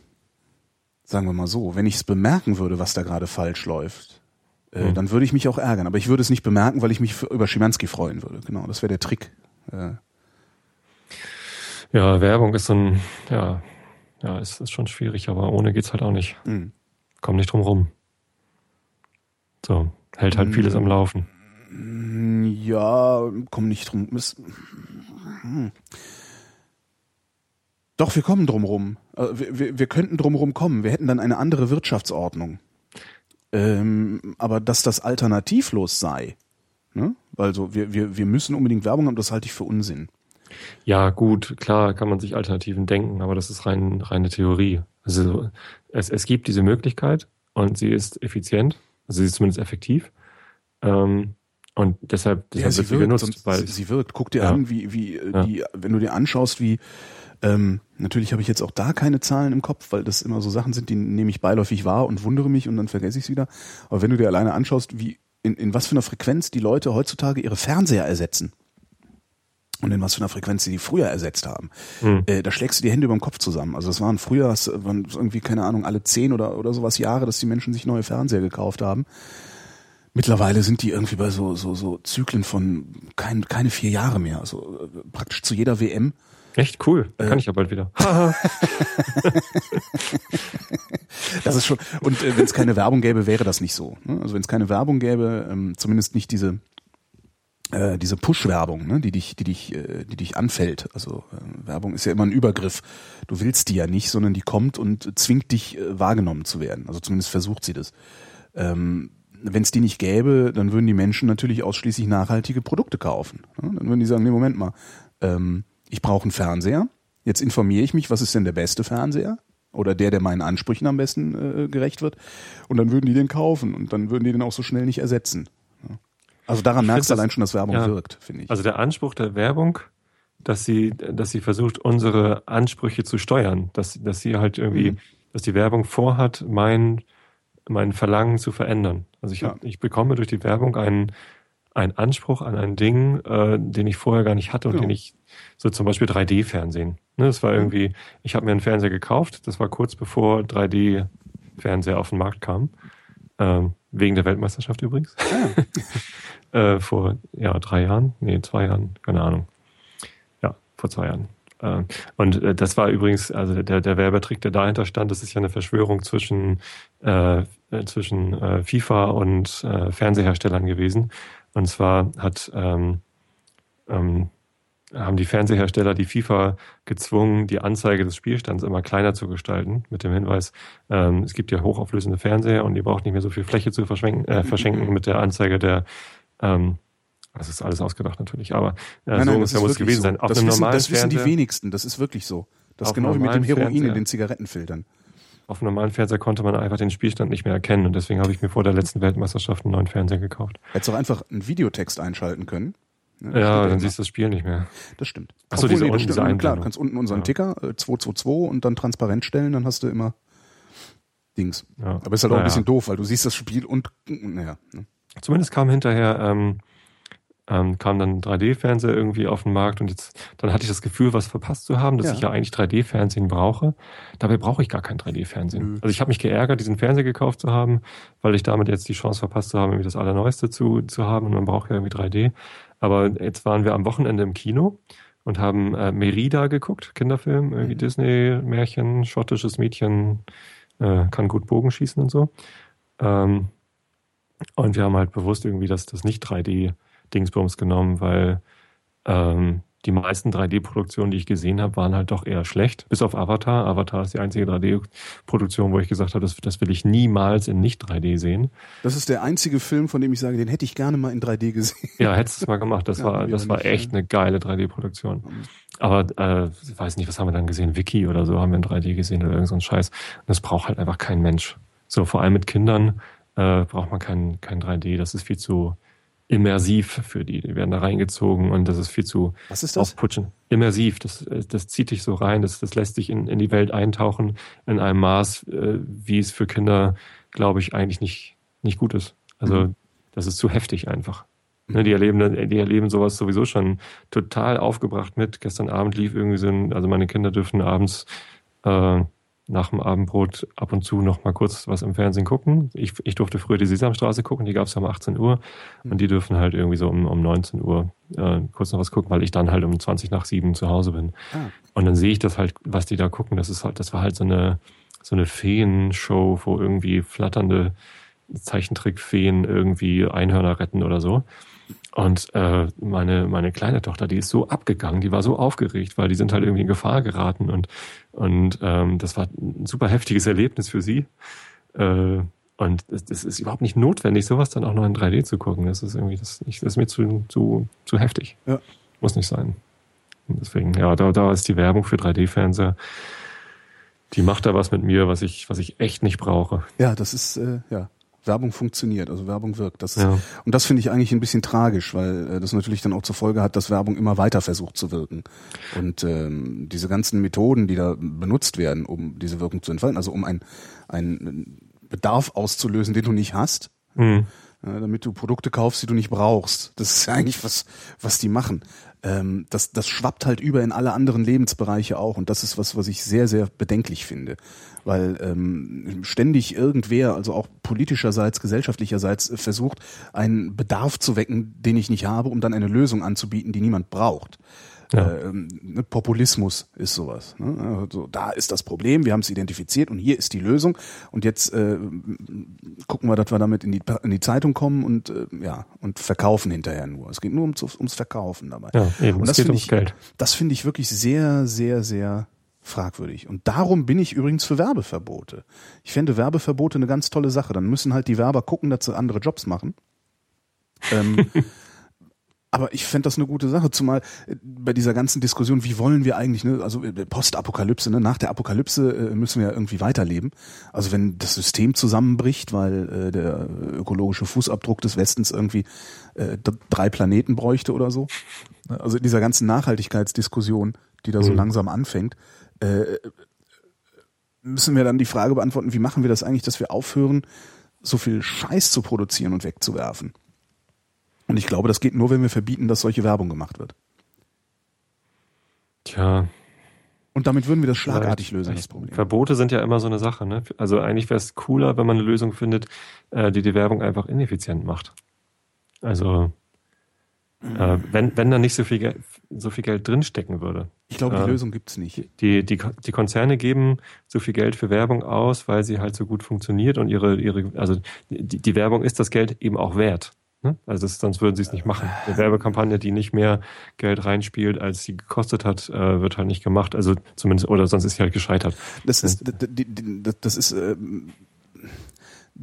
Sagen wir mal so. Wenn ich es bemerken würde, was da gerade falsch läuft, äh, Hm. dann würde ich mich auch ärgern. Aber ich würde es nicht bemerken, weil ich mich für, über Schimanski freuen würde. Genau, das wäre der Trick. Äh, Ja, Werbung ist so ein, ja, ja, ist, ist schon schwierig, aber ohne geht's halt auch nicht. mh. Komm nicht drum rum. So, hält halt vieles am Laufen. Mm, Ja, komm nicht drum. Es, hm. Doch, wir kommen drum rum. Äh, Wir, wir, wir könnten drum rum kommen. Wir hätten dann eine andere Wirtschaftsordnung. Ähm, aber dass das alternativlos sei, ne? Also wir, wir, wir müssen unbedingt Werbung haben, das halte ich für Unsinn. Ja, gut, klar kann man sich Alternativen denken, aber das ist rein, reine Theorie. Also es, es gibt diese Möglichkeit und sie ist effizient, also sie ist zumindest effektiv. Ähm, und deshalb, deshalb wird sie genutzt, sonst- weil sie, sie wirkt. Guck dir Ja. an, wie, wie äh, Ja. die, wenn du dir anschaust, wie ähm, natürlich habe ich jetzt auch da keine Zahlen im Kopf, weil das immer so Sachen sind, die nehme ich beiläufig wahr und wundere mich und dann vergesse ich es wieder. Aber wenn du dir alleine anschaust, wie in, in was für einer Frequenz die Leute heutzutage ihre Fernseher ersetzen und in was für einer Frequenz sie die früher ersetzt haben, Hm. äh, da schlägst du die Hände über den Kopf zusammen. Also es waren früher, es waren irgendwie, keine Ahnung, alle zehn oder, oder sowas Jahre, dass die Menschen sich neue Fernseher gekauft haben. Mittlerweile sind die irgendwie bei so, so, so Zyklen von kein, keine vier Jahre mehr. Also äh, praktisch zu jeder WM. Echt cool. Da kann ich ja bald wieder. Das ist schon. Und äh, wenn es keine Werbung gäbe, wäre das nicht so. Ne? Also wenn es keine Werbung gäbe, ähm, zumindest nicht diese äh, diese Push-Werbung, ne? die dich, die dich, äh, die dich anfällt. Also äh, Werbung ist ja immer ein Übergriff. Du willst die ja nicht, sondern die kommt und zwingt dich äh, wahrgenommen zu werden. Also zumindest versucht sie das. Ähm, wenn es die nicht gäbe, dann würden die Menschen natürlich ausschließlich nachhaltige Produkte kaufen. Dann würden die sagen, nee, Moment mal, ähm, ich brauche einen Fernseher. Jetzt informiere ich mich, was ist denn der beste Fernseher? Oder der, der meinen Ansprüchen am besten äh, gerecht wird. Und dann würden die den kaufen und dann würden die den auch so schnell nicht ersetzen. Also daran merkst du allein schon, dass Werbung ja. wirkt, finde ich. Also der Anspruch der Werbung, dass sie, dass sie versucht, unsere Ansprüche zu steuern, dass, dass sie halt irgendwie, Mhm. dass die Werbung vorhat, mein, mein Verlangen zu verändern. Also ich, hab, Ja. ich bekomme durch die Werbung einen, einen Anspruch an ein Ding, äh, den ich vorher gar nicht hatte und Genau. den ich, so zum Beispiel 3D-Fernsehen. Ne, das war irgendwie, ich habe mir einen Fernseher gekauft, das war kurz bevor 3D-Fernseher auf den Markt kam. Ähm, wegen der Weltmeisterschaft übrigens. äh, vor ja, drei Jahren, nee, zwei Jahren, keine Ahnung. Ja, vor zwei Jahren. Äh, und äh, das war übrigens, also der, der Werbetrick, der dahinter stand, das ist ja eine Verschwörung zwischen, äh, äh, zwischen äh, FIFA und äh, Fernseherstellern gewesen. Und zwar hat ähm, ähm, haben die Fernsehersteller die FIFA gezwungen, die Anzeige des Spielstands immer kleiner zu gestalten, mit dem Hinweis, ähm, es gibt ja hochauflösende Fernseher und ihr braucht nicht mehr so viel Fläche zu verschenken, äh, verschenken mit der Anzeige der ähm, das ist alles ausgedacht natürlich, aber äh, so ungefähr muss es gewesen so. sein. Auf das einem wissen, normalen das wissen die wenigsten, das ist wirklich so. Das ist genau wie mit dem Heroin in Fernseher. den Zigarettenfiltern. Auf einem normalen Fernseher konnte man einfach den Spielstand nicht mehr erkennen und deswegen habe ich mir vor der letzten Weltmeisterschaft einen neuen Fernseher gekauft. Hättest auch einfach einen Videotext einschalten können. Ne, Ja, dann siehst du das Spiel nicht mehr. Das stimmt. Ach so, Obwohl, diese nee, unten, diese Klar, du kannst unten unseren Ja. Ticker äh, 222 und dann transparent stellen, dann hast du immer Dings. Ja. Aber ist halt auch ein bisschen doof, weil du siehst das Spiel und naja. ne. Zumindest kam hinterher, ähm, ähm, kam dann ein 3D-Fernseher irgendwie auf den Markt und jetzt, dann hatte ich das Gefühl, was verpasst zu haben, dass Ja. ich ja eigentlich 3D-Fernsehen brauche. Dabei brauche ich gar kein 3D-Fernsehen. Nö. Also ich habe mich geärgert, diesen Fernseher gekauft zu haben, weil ich damit jetzt die Chance verpasst zu haben, irgendwie das Allerneueste zu, zu haben und man braucht ja irgendwie 3D. Aber jetzt waren wir am Wochenende im Kino und haben äh, Merida geguckt, Kinderfilm, irgendwie Mhm. Disney-Märchen, schottisches Mädchen, äh, kann gut Bogen schießen und so. Ähm, und wir haben halt bewusst irgendwie das, das nicht 3D-Dingsbums genommen, weil ähm, die meisten 3D-Produktionen, die ich gesehen habe, waren halt doch eher schlecht. Bis auf Avatar. Avatar ist die einzige 3D-Produktion, wo ich gesagt habe, das, das will ich niemals in nicht 3D sehen. Das ist der einzige Film, von dem ich sage, den hätte ich gerne mal in 3D gesehen. Ja, hättest du es mal gemacht. Das Ja, war, das war echt eine geile 3D-Produktion. Aber äh, ich weiß nicht, was haben wir dann gesehen? Wiki oder so haben wir in 3D gesehen oder irgend so ein Scheiß. Und das braucht halt einfach kein Mensch. So, vor allem mit Kindern äh, braucht man kein, kein 3D. Das ist viel zu immersiv für die. Die werden da reingezogen und das ist viel zu Was ist das? aufputschen. Immersiv, das, das zieht dich so rein, das, das lässt dich in, in die Welt eintauchen in einem Maß, äh, wie es für Kinder, glaube ich, eigentlich nicht, nicht gut ist. Also Mhm. das ist zu heftig einfach. Ne, die erleben, die erleben sowas sowieso schon total aufgebracht mit. Gestern Abend lief irgendwie so ein, also meine Kinder dürfen abends äh, nach dem Abendbrot ab und zu noch mal kurz was im Fernsehen gucken. Ich, ich durfte früher die Sesamstraße gucken, die gab es ja um 18 Uhr. Und die dürfen halt irgendwie so um, um 19 Uhr äh, kurz noch was gucken, weil ich dann halt um 20 nach 7 zu Hause bin. Ah. Und dann sehe ich das halt, was die da gucken. Das ist halt, das war halt so eine, so eine Feenshow, wo irgendwie flatternde Zeichentrickfeen irgendwie Einhörner retten oder so. Und äh, meine, meine kleine Tochter, die ist so abgegangen, die war so aufgeregt, weil die sind halt irgendwie in Gefahr geraten und, und ähm, das war ein super heftiges Erlebnis für sie. Äh, und das, das ist überhaupt nicht notwendig, sowas dann auch noch in 3D zu gucken. Das ist irgendwie, das, ich, das ist mir zu, zu, zu heftig. Ja. Muss nicht sein. Und deswegen, ja, da, da ist die Werbung für 3D-Fernseher. Die macht da was mit mir, was ich, was ich echt nicht brauche. Ja, das ist, äh, ja. Werbung funktioniert, also Werbung wirkt. Das ist, Ja. Und das finde ich eigentlich ein bisschen tragisch, weil äh, das natürlich dann auch zur Folge hat, dass Werbung immer weiter versucht zu wirken. Und ähm, diese ganzen Methoden, die da benutzt werden, um diese Wirkung zu entfalten, also um ein, einen Bedarf auszulösen, den du nicht hast, Mhm. Damit du Produkte kaufst, die du nicht brauchst. Das ist ja eigentlich was, was die machen. Ähm, das, das schwappt halt über in alle anderen Lebensbereiche auch und das ist was, was ich sehr, sehr bedenklich finde, weil ähm, ständig irgendwer, also auch politischerseits, gesellschaftlicherseits, versucht, einen Bedarf zu wecken, den ich nicht habe, um dann eine Lösung anzubieten, die niemand braucht. Ja. Ähm, ne, Populismus ist sowas. Ne? Also, da ist das Problem, wir haben es identifiziert und hier ist die Lösung. Und jetzt äh, gucken wir, dass wir damit in die, in die Zeitung kommen und äh, ja und verkaufen hinterher nur. Es geht nur ums, ums Verkaufen dabei. Ja, eben, und das ums ich, Geld. Das finde ich wirklich sehr, sehr, sehr fragwürdig. Und darum bin ich übrigens für Werbeverbote. Ich fände Werbeverbote eine ganz tolle Sache. Dann müssen halt die Werber gucken, dass sie andere Jobs machen. Ähm, Aber ich fände das eine gute Sache, zumal äh, bei dieser ganzen Diskussion, wie wollen wir eigentlich, ne, also äh, Postapokalypse, ne, nach der Apokalypse äh, müssen wir ja irgendwie weiterleben. Also wenn das System zusammenbricht, weil äh, der ökologische Fußabdruck des Westens irgendwie äh, drei Planeten bräuchte oder so. Also in dieser ganzen Nachhaltigkeitsdiskussion, die da mhm. so langsam anfängt, äh, müssen wir dann die Frage beantworten, wie machen wir das eigentlich, dass wir aufhören, so viel Scheiß zu produzieren und wegzuwerfen. Und ich glaube, das geht nur, wenn wir verbieten, dass solche Werbung gemacht wird. Tja. Und damit würden wir das schlagartig lösen, das Problem. Verbote sind ja immer so eine Sache. Ne? Also eigentlich wäre es cooler, wenn man eine Lösung findet, äh, die die Werbung einfach ineffizient macht. Also äh, wenn, wenn da nicht so viel, Geld, so viel Geld drinstecken würde. Ich glaube, die äh, Lösung gibt's nicht. Die, die, die Konzerne geben so viel Geld für Werbung aus, weil sie halt so gut funktioniert und ihre, ihre also die, die Werbung ist das Geld eben auch wert. Ne? Also das, sonst würden sie es nicht machen. Eine Werbekampagne, die nicht mehr Geld reinspielt, als sie gekostet hat, äh, wird halt nicht gemacht. Also zumindest, oder sonst ist sie halt gescheitert. Das ist, das ist, äh,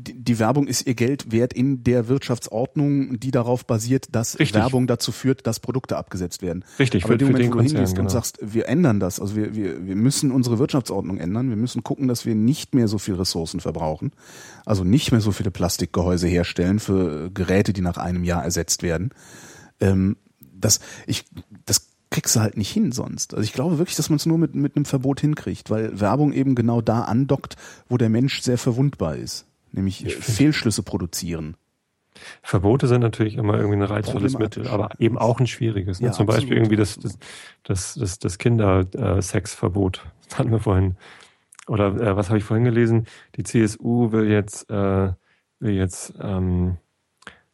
die Werbung ist ihr Geld wert in der Wirtschaftsordnung, die darauf basiert, dass Richtig. Werbung dazu führt, dass Produkte abgesetzt werden. Richtig, Aber für, wenn du Moment, wo du hingehst genau. und sagst, wir ändern das, also wir, wir, wir müssen unsere Wirtschaftsordnung ändern, wir müssen gucken, dass wir nicht mehr so viel Ressourcen verbrauchen, also nicht mehr so viele Plastikgehäuse herstellen für Geräte, die nach einem Jahr ersetzt werden. Ähm, das, ich, das kriegst du halt nicht hin sonst. Also ich glaube wirklich, dass man es nur mit, mit einem Verbot hinkriegt, weil Werbung eben genau da andockt, wo der Mensch sehr verwundbar ist nämlich ich Fehlschlüsse produzieren. Verbote sind natürlich immer irgendwie ein reizvolles Mittel, aber eben auch ein schwieriges. Ne? Ja, Zum absolut. Beispiel irgendwie das, das, das, das, das Kindersexverbot. Das hatten wir vorhin. Oder äh, was habe ich vorhin gelesen? Die CSU will jetzt, äh, will jetzt, ähm,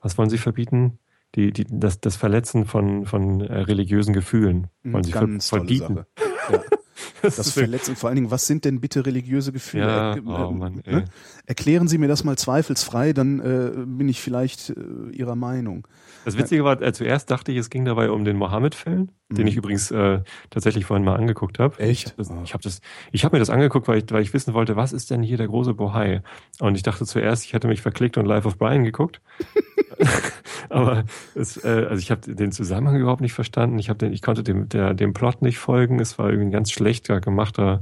was wollen sie verbieten? Die, die, das, das Verletzen von, von äh, religiösen Gefühlen wollen sie Ganz verbieten. Ja. Das, das verletzt und vor allen Dingen, was sind denn bitte religiöse Gefühle? Ja, oh Mann, ne? Erklären Sie mir das mal zweifelsfrei, dann äh, bin ich vielleicht äh, Ihrer Meinung. Das Witzige war, äh, zuerst dachte ich, es ging dabei um den Mohammed-Film, mhm. den ich übrigens äh, tatsächlich vorhin mal angeguckt habe. Echt? Ich, habe das, ich habe mir das angeguckt, weil ich, weil ich wissen wollte, was ist denn hier der große Bohai? Und ich dachte zuerst, ich hätte mich verklickt und Life of Brian geguckt. Aber es, äh, also ich habe den Zusammenhang überhaupt nicht verstanden. Ich den, ich konnte dem, der, dem Plot nicht folgen. Es war irgendwie ein ganz schlechter gemachter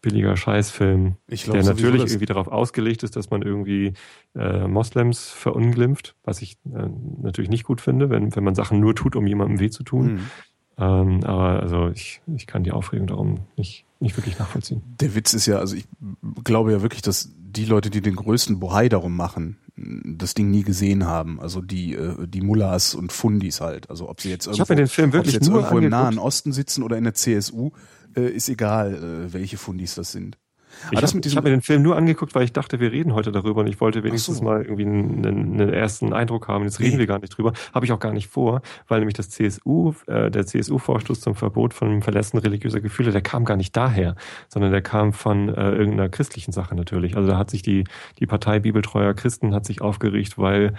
billiger Scheißfilm, glaub, der natürlich irgendwie darauf ausgelegt ist, dass man irgendwie äh, Moslems verunglimpft, was ich äh, natürlich nicht gut finde, wenn, wenn man Sachen nur tut, um jemandem weh zu tun. Mhm. Ähm, aber also ich, ich kann die Aufregung darum nicht, nicht wirklich nachvollziehen. Der Witz ist ja, also ich glaube ja wirklich, dass die Leute, die den größten Bohai darum machen, das Ding nie gesehen haben. Also die, äh, die Mullahs und Fundis halt. Also ob sie jetzt irgendwo, den Film wirklich jetzt irgendwo im Nahen Osten sitzen oder in der CSU, äh, ist egal, äh, welche Fundis das sind. Ich habe hab mir den Film nur angeguckt, weil ich dachte, wir reden heute darüber und ich wollte wenigstens so. mal irgendwie einen, einen, ersten Eindruck haben. Jetzt reden nee. wir gar nicht drüber. Habe ich auch gar nicht vor, weil nämlich das CSU, äh, der CSU-Vorstoß zum Verbot von Verletzen religiöser Gefühle, der kam gar nicht daher, sondern der kam von äh, irgendeiner christlichen Sache natürlich. Also da hat sich die, die Partei Bibeltreuer Christen hat sich aufgeregt, weil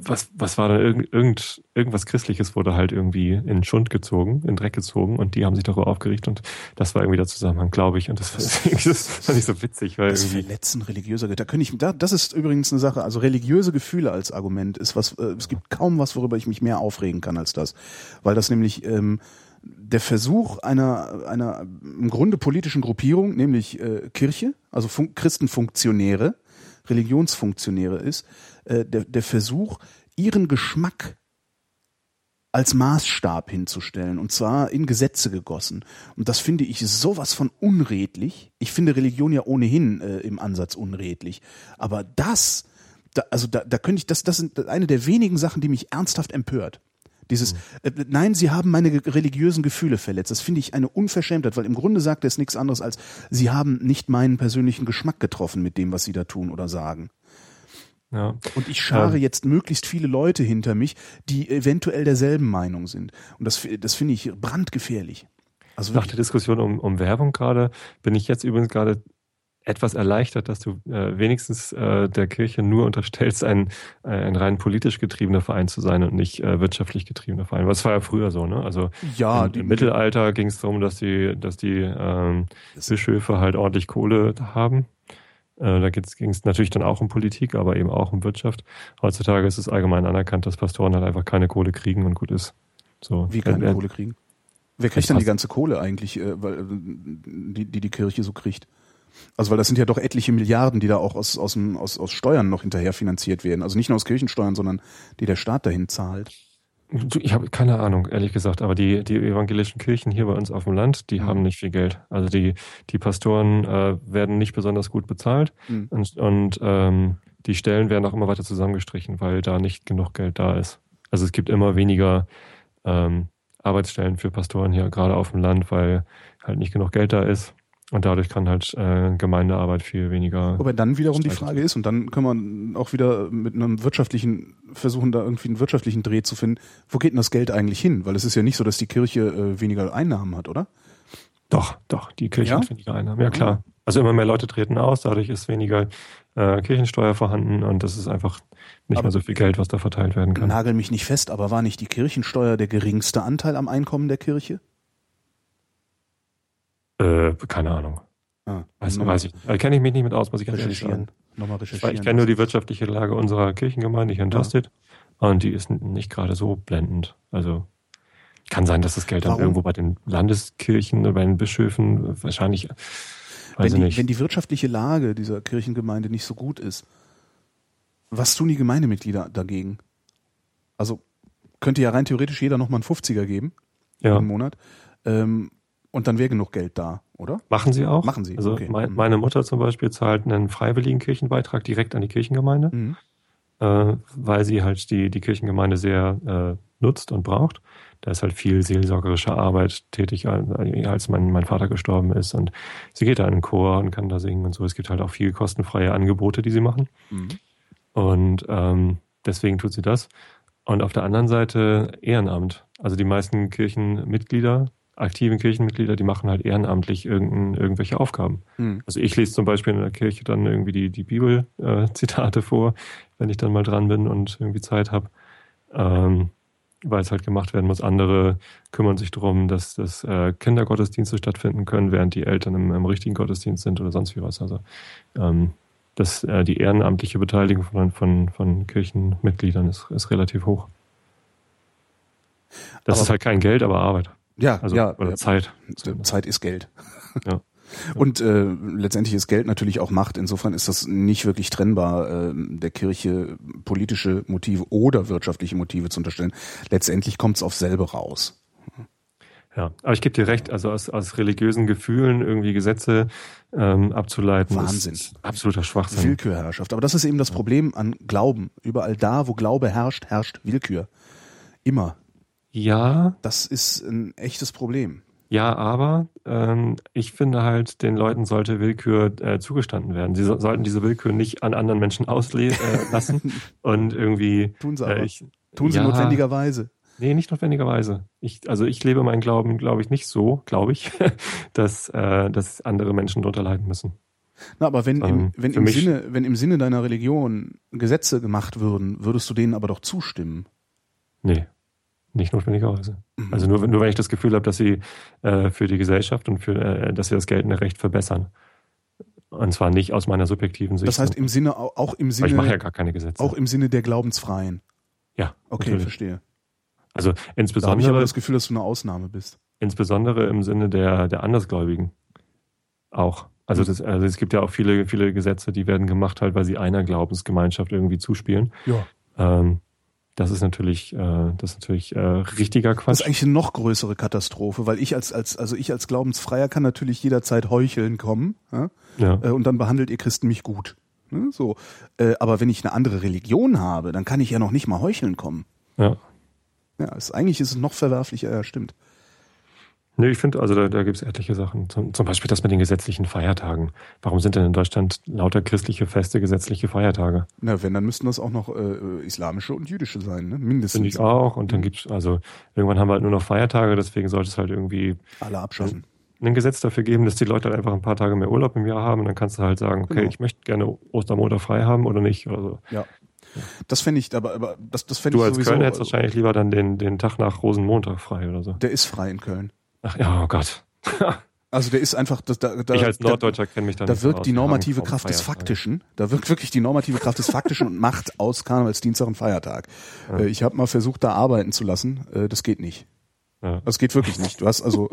was, was war da? Irgend, irgend, irgendwas Christliches wurde halt irgendwie in Schund gezogen, in Dreck gezogen und die haben sich darüber aufgeregt und das war irgendwie der Zusammenhang, glaube ich. Und das, das fand ich so witzig, weil das irgendwie. Verletzen religiöser, da könnte ich, da, das ist übrigens eine Sache, also religiöse Gefühle als Argument ist was, äh, es gibt kaum was, worüber ich mich mehr aufregen kann als das. Weil das nämlich, ähm, der Versuch einer, einer im Grunde politischen Gruppierung, nämlich äh, Kirche, also Fun Christenfunktionäre, Religionsfunktionäre ist, äh, der, der Versuch, ihren Geschmack als Maßstab hinzustellen und zwar in Gesetze gegossen. Und das finde ich sowas von unredlich. Ich finde Religion ja ohnehin äh, im Ansatz unredlich. Aber das da, also da, da könnte ich, das, das sind eine der wenigen Sachen, die mich ernsthaft empört. Dieses, Mhm. äh, nein, sie haben meine religiösen Gefühle verletzt. Das finde ich eine Unverschämtheit, weil im Grunde sagt er es nichts anderes als, sie haben nicht meinen persönlichen Geschmack getroffen mit dem, was sie da tun oder sagen. Ja. Und ich schare Ähm. jetzt möglichst viele Leute hinter mich, die eventuell derselben Meinung sind. Und das, das finde ich brandgefährlich. Also Nach der Diskussion um, um Werbung gerade bin ich jetzt übrigens gerade etwas erleichtert, dass du äh, wenigstens äh, der Kirche nur unterstellst, ein, äh, ein rein politisch getriebener Verein zu sein und nicht äh, wirtschaftlich getriebener Verein. Was war ja früher so, ne? Also ja, im, im Mittelalter ging es darum, dass die, dass die ähm, Bischöfe halt ordentlich Kohle haben. Äh, da ging es natürlich dann auch um Politik, aber eben auch um Wirtschaft. Heutzutage ist es allgemein anerkannt, dass Pastoren halt einfach keine Kohle kriegen und gut ist. So. Wie keine Äh, Kohle kriegen? Wer kriegt denn die ganze Kohle eigentlich, äh, weil, äh, die, die die Kirche so kriegt? Also weil das sind ja doch etliche Milliarden, die da auch aus, aus, aus, aus Steuern noch hinterher finanziert werden. Also nicht nur aus Kirchensteuern, sondern die der Staat dahin zahlt. Ich habe keine Ahnung, ehrlich gesagt, aber die, die evangelischen Kirchen hier bei uns auf dem Land, die Mhm. haben nicht viel Geld. Also die, die Pastoren äh, werden nicht besonders gut bezahlt Mhm. und, und ähm, die Stellen werden auch immer weiter zusammengestrichen, weil da nicht genug Geld da ist. Also es gibt immer weniger ähm, Arbeitsstellen für Pastoren hier, gerade auf dem Land, weil halt nicht genug Geld da ist. Und dadurch kann halt äh, Gemeindearbeit viel weniger. Wobei dann wiederum die. Frage ist, und dann können wir auch wieder mit einem wirtschaftlichen, versuchen da irgendwie einen wirtschaftlichen Dreh zu finden, wo geht denn das Geld eigentlich hin? Weil es ist ja nicht so, dass die Kirche äh, weniger Einnahmen hat, oder? Doch, doch, die Kirche Ja? hat weniger Einnahmen. Ja, klar. Also immer mehr Leute treten aus, dadurch ist weniger äh, Kirchensteuer vorhanden und das ist einfach nicht Aber- mehr so viel Geld, was da verteilt werden kann. Nagel mich nicht fest, aber war nicht die Kirchensteuer der geringste Anteil am Einkommen der Kirche? Äh, keine Ahnung. Ah, Weiß, weiß ich. Da kenne ich mich nicht mit aus, muss ich ganz ehrlich sagen. Nochmal Ich, recherchieren. ich kenne nur die wirtschaftliche Lage unserer Kirchengemeinde hier in Ja. Tosted und die ist nicht gerade so blendend. Also kann sein, dass das Geld dann Warum? irgendwo bei den Landeskirchen, bei den Bischöfen wahrscheinlich, wenn, die, wenn die wirtschaftliche Lage dieser Kirchengemeinde nicht so gut ist, was tun die Gemeindemitglieder dagegen? Also könnte ja rein theoretisch jeder nochmal einen 50er geben ja. im Monat ähm, und dann wäre genug Geld da, oder? Machen sie auch. Machen sie, Also okay. mein, Mhm. meine Mutter zum Beispiel zahlt einen freiwilligen Kirchenbeitrag direkt an die Kirchengemeinde, Mhm. äh, weil sie halt die, die Kirchengemeinde sehr äh, nutzt und braucht. Da ist halt viel seelsorgerische Arbeit tätig, äh, als mein, mein Vater gestorben ist. Und sie geht da in den Chor und kann da singen und so. Es gibt halt auch viel kostenfreie Angebote, die sie machen. Mhm. Und ähm, deswegen tut sie das. Und auf der anderen Seite Ehrenamt. Also die meisten Kirchenmitglieder, aktiven Kirchenmitglieder, die machen halt ehrenamtlich irgendwelche Aufgaben. Mhm. Also ich lese zum Beispiel in der Kirche dann irgendwie die, die Bibelzitate vor, wenn ich dann mal dran bin und irgendwie Zeit habe. Ähm, weil es halt gemacht werden muss. Andere kümmern sich darum, dass, dass äh, Kindergottesdienste stattfinden können, während die Eltern im, im richtigen Gottesdienst sind oder sonst wie was. Also ähm, dass äh, die ehrenamtliche Beteiligung von, von, von Kirchenmitgliedern ist, ist relativ hoch. Das Aber- ist halt kein Geld, aber Arbeit. Ja, Also ja, oder ja. Zeit. Zeit ist Geld. Ja. Und äh, letztendlich ist Geld natürlich auch Macht. Insofern ist das nicht wirklich trennbar, äh, der Kirche politische Motive oder wirtschaftliche Motive zu unterstellen. Letztendlich kommt es auf selbe raus. Ja, aber ich gebe dir recht, also aus, aus religiösen Gefühlen irgendwie Gesetze ähm, abzuleiten, Wahnsinn. absoluter Schwachsinn. Willkürherrschaft. Aber das ist eben das Problem an Glauben. Überall da, wo Glaube herrscht, herrscht Willkür. Immer. Ja, Das ist ein echtes Problem. ja, aber ähm, ich finde halt, den Leuten sollte Willkür äh, zugestanden werden. Sie so, sollten diese Willkür nicht an anderen Menschen auslassen äh, und irgendwie. Tun sie aber. Äh, ich, Tun sie ja, notwendigerweise. Nee, nicht notwendigerweise. Ich, also ich lebe meinen Glauben, glaube ich, nicht so, glaube ich, dass, äh, dass andere Menschen darunter leiden müssen. Na, aber wenn, im, Ähm, wenn, im Sinne, wenn im Sinne deiner Religion Gesetze gemacht würden, würdest du denen aber doch zustimmen. Nee, nicht notwendigerweise. Mhm. Also nur, nur wenn ich das Gefühl habe, dass sie äh, für die Gesellschaft und für äh, dass sie das geltende Recht verbessern. Und zwar nicht aus meiner subjektiven Sicht. Das heißt im Sinne, au- auch im Weil ich mache ja Sinne, gar keine Gesetze. auch im Sinne der Glaubensfreien. ja, Okay, natürlich. verstehe. Also Da habe ich aber insbesondere, das Gefühl, dass du eine Ausnahme bist. insbesondere im Sinne der, der Andersgläubigen auch. Also, das, also es gibt ja auch viele, viele Gesetze, die werden gemacht halt, weil sie einer Glaubensgemeinschaft irgendwie zuspielen. Ja. Ähm, das ist natürlich, äh, das ist natürlich äh, richtiger Das Quatsch. ist eigentlich eine noch größere Katastrophe, weil ich als, als, also ich als Glaubensfreier kann natürlich jederzeit heucheln kommen, ja? ja. Äh, und dann behandelt ihr Christen mich gut. Ne? So. Äh, aber wenn ich eine andere Religion habe, dann kann ich ja noch nicht mal heucheln kommen. Ja. Ja, ist, eigentlich ist es noch verwerflicher, ja, stimmt. Nee, ich finde, also da, da gibt es etliche Sachen. Zum, zum Beispiel das mit den gesetzlichen Feiertagen. Warum sind denn in Deutschland lauter christliche Feste gesetzliche Feiertage? Na, wenn, dann müssten das auch noch äh, islamische und jüdische sein, ne? Mindestens. Finde ich auch. Und dann gibt's also irgendwann haben wir halt nur noch Feiertage, deswegen sollte es halt irgendwie Alle abschaffen. ein Gesetz dafür geben, dass die Leute halt einfach ein paar Tage mehr Urlaub im Jahr haben und dann kannst du halt sagen, okay, Genau. ich möchte gerne Ostermontag frei haben oder nicht. Oder so. Ja. Das fände ich, aber, aber das, das fände Du ich als sowieso. Kölner hättest wahrscheinlich lieber dann den, den Tag nach Rosenmontag frei oder so. der ist frei in Köln. Ach ja, oh Gott. Also der ist einfach, da, da, ich als Norddeutscher kenne mich da da wirkt die normative kaum Kraft des. Faktischen. Da wirkt wirklich die normative Kraft des Faktischen und macht aus Karnevalsdienstag einen Feiertag. Ja. Äh, ich habe mal versucht, da arbeiten zu lassen. Äh, das geht nicht. Ja. Das geht wirklich nicht. Du hast also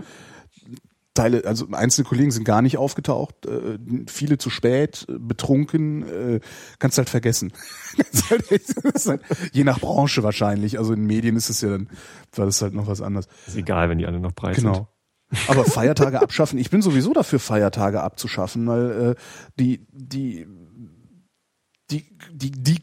Teile, also einzelne Kollegen sind gar nicht aufgetaucht, äh, viele zu spät, äh, betrunken, äh, kannst halt vergessen. Halt halt, je nach Branche wahrscheinlich. Also in Medien ist es ja dann, war das halt noch was anderes. Ist egal, wenn die alle noch breit sind. Genau. Aber Feiertage abschaffen, ich bin sowieso dafür, Feiertage abzuschaffen, weil äh, die, die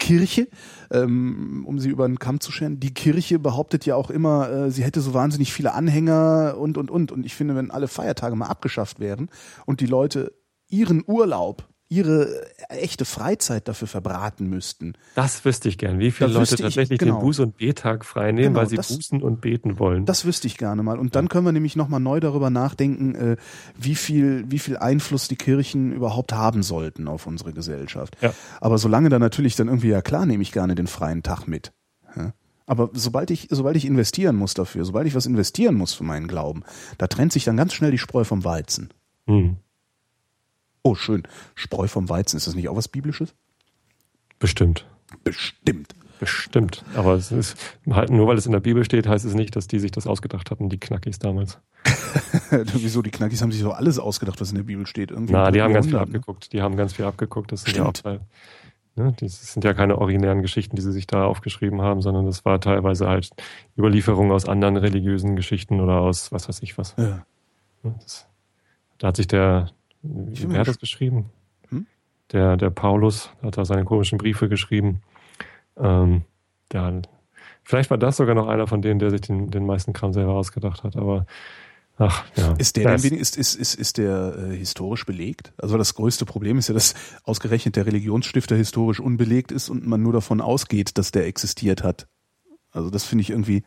Kirche, ähm, um sie über den Kamm zu scheren, die Kirche behauptet ja auch immer, äh, sie hätte so wahnsinnig viele Anhänger und, und, und. Und ich finde, wenn alle Feiertage mal abgeschafft werden und die Leute ihren Urlaub, ihre echte Freizeit dafür verbraten müssten, Das wüsste ich gern, wie viele Da Leute wüsste ich- tatsächlich genau. den Buß- und B-Tag frei nehmen, Genau, weil sie das- bußen und beten wollen. Das wüsste ich gerne mal. Und dann können wir nämlich nochmal neu darüber nachdenken, äh, wie viel, wie viel Einfluss die Kirchen überhaupt haben sollten auf unsere Gesellschaft. Ja. Aber solange dann natürlich dann irgendwie, ja klar, nehme ich gerne den freien Tag mit. Aber sobald ich, sobald ich investieren muss dafür, sobald ich was investieren muss für meinen Glauben, da trennt sich dann ganz schnell die Spreu vom Weizen. Hm, Oh, schön. Spreu vom Weizen, ist das nicht auch was Biblisches? bestimmt. Bestimmt. Bestimmt. Aber es ist halt, nur weil es in der Bibel steht, heißt es nicht, dass die sich das ausgedacht hatten, die Knackis damals. Wieso, die Knackis haben sich so alles ausgedacht, was in der Bibel steht. Irgendwie Na, die haben ganz viel ne? abgeguckt. Die haben ganz viel abgeguckt. Das sind ja auch. Teil, ne, das sind ja keine originären Geschichten, die sie sich da aufgeschrieben haben, sondern das war teilweise halt Überlieferung aus anderen religiösen Geschichten oder aus was weiß ich was. Ja. Ne, Das, da hat sich der, wer hat das geschrieben? Hm? Der, der Paulus hat da seine komischen Briefe geschrieben. Ähm, der, vielleicht war das sogar noch einer von denen, der sich den, den meisten Kram selber ausgedacht hat, aber ach, ja. Ist der denn ist, ist, ist, ist der äh, historisch belegt? Also das größte Problem ist ja, dass ausgerechnet der Religionsstifter historisch unbelegt ist und man nur davon ausgeht, dass der existiert hat. Also das finde ich irgendwie.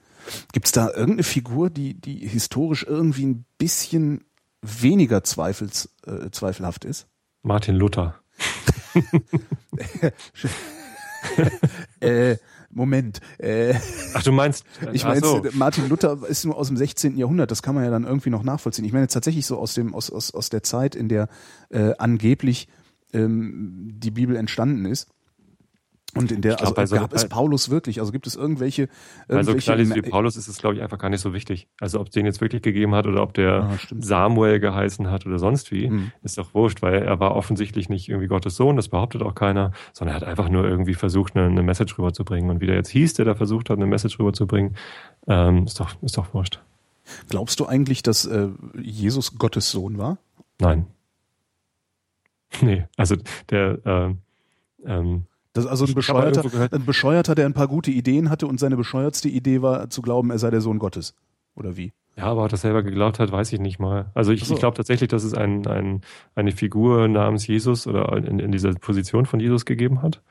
Gibt es da irgendeine Figur, die, die historisch irgendwie ein bisschen weniger zweifels, äh, zweifelhaft ist? Martin Luther. Äh, Moment. Äh, Ach, du meinst, ich meine, so. Martin Luther ist nur aus dem 16. Jahrhundert, das kann man ja dann irgendwie noch nachvollziehen. Ich meine tatsächlich so aus dem aus aus, aus der Zeit, in der äh, angeblich ähm, die Bibel entstanden ist. Und in der glaub, also, so- gab es Paulus wirklich? Also gibt es irgendwelche irgendwelche Knallis wie Paulus ist es, glaube ich, einfach gar nicht so wichtig. Also ob es den jetzt wirklich gegeben hat oder ob der Ah. Samuel geheißen hat oder sonst wie, Hm. ist doch wurscht, weil er war offensichtlich nicht irgendwie Gottes Sohn, das behauptet auch keiner, sondern er hat einfach nur irgendwie versucht, eine, eine Message rüberzubringen. Und wie der jetzt hieß, der da versucht hat, eine Message rüberzubringen, ähm, ist doch, ist doch wurscht. Glaubst du eigentlich, dass äh, Jesus Gottes Sohn war? Nein. Nee, also der, ähm, ähm, Das ist also ein bescheuerter, ein bescheuerter, der ein paar gute Ideen hatte und seine bescheuertste Idee war zu glauben, er sei der Sohn Gottes. Oder wie? Ja, aber ob er selber geglaubt hat, weiß ich nicht mal. Also ich, so. ich glaube tatsächlich, dass es ein, ein, eine Figur namens Jesus oder in, in dieser Position von Jesus gegeben hat.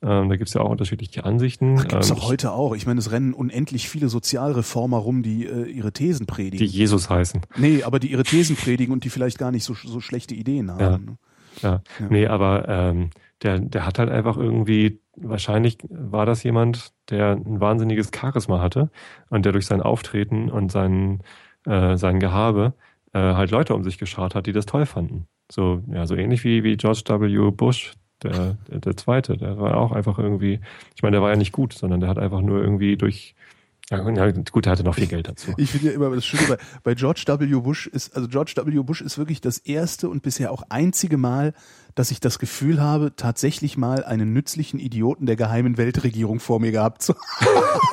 Ähm, da gibt's ja auch unterschiedliche Ansichten. Ach, gibt's ähm, doch heute auch. Ich meine, es rennen unendlich viele Sozialreformer rum, die äh, ihre Thesen die predigen. Jesus heißen. nee, aber die ihre Thesen predigen und die vielleicht gar nicht so, so schlechte Ideen haben. Ja. ne? Ja. Ja. Nee, aber ähm, der, der hat halt einfach irgendwie, wahrscheinlich war das jemand, der ein wahnsinniges Charisma hatte und der durch sein Auftreten und sein, äh, sein Gehabe äh, halt Leute um sich geschart hat, die das toll fanden. So, ja, so ähnlich wie, wie George W. Bush, der, der, der Zweite. Der war auch einfach irgendwie, ich meine, der war ja nicht gut, sondern der hat einfach nur irgendwie durch, ja, gut, der hatte noch viel Geld dazu. Ich finde ja immer das Schöne bei, bei George W. Bush ist, also George W. Bush ist wirklich das erste und bisher auch einzige Mal, dass ich das Gefühl habe, tatsächlich mal einen nützlichen Idioten der geheimen Weltregierung vor mir gehabt zu haben.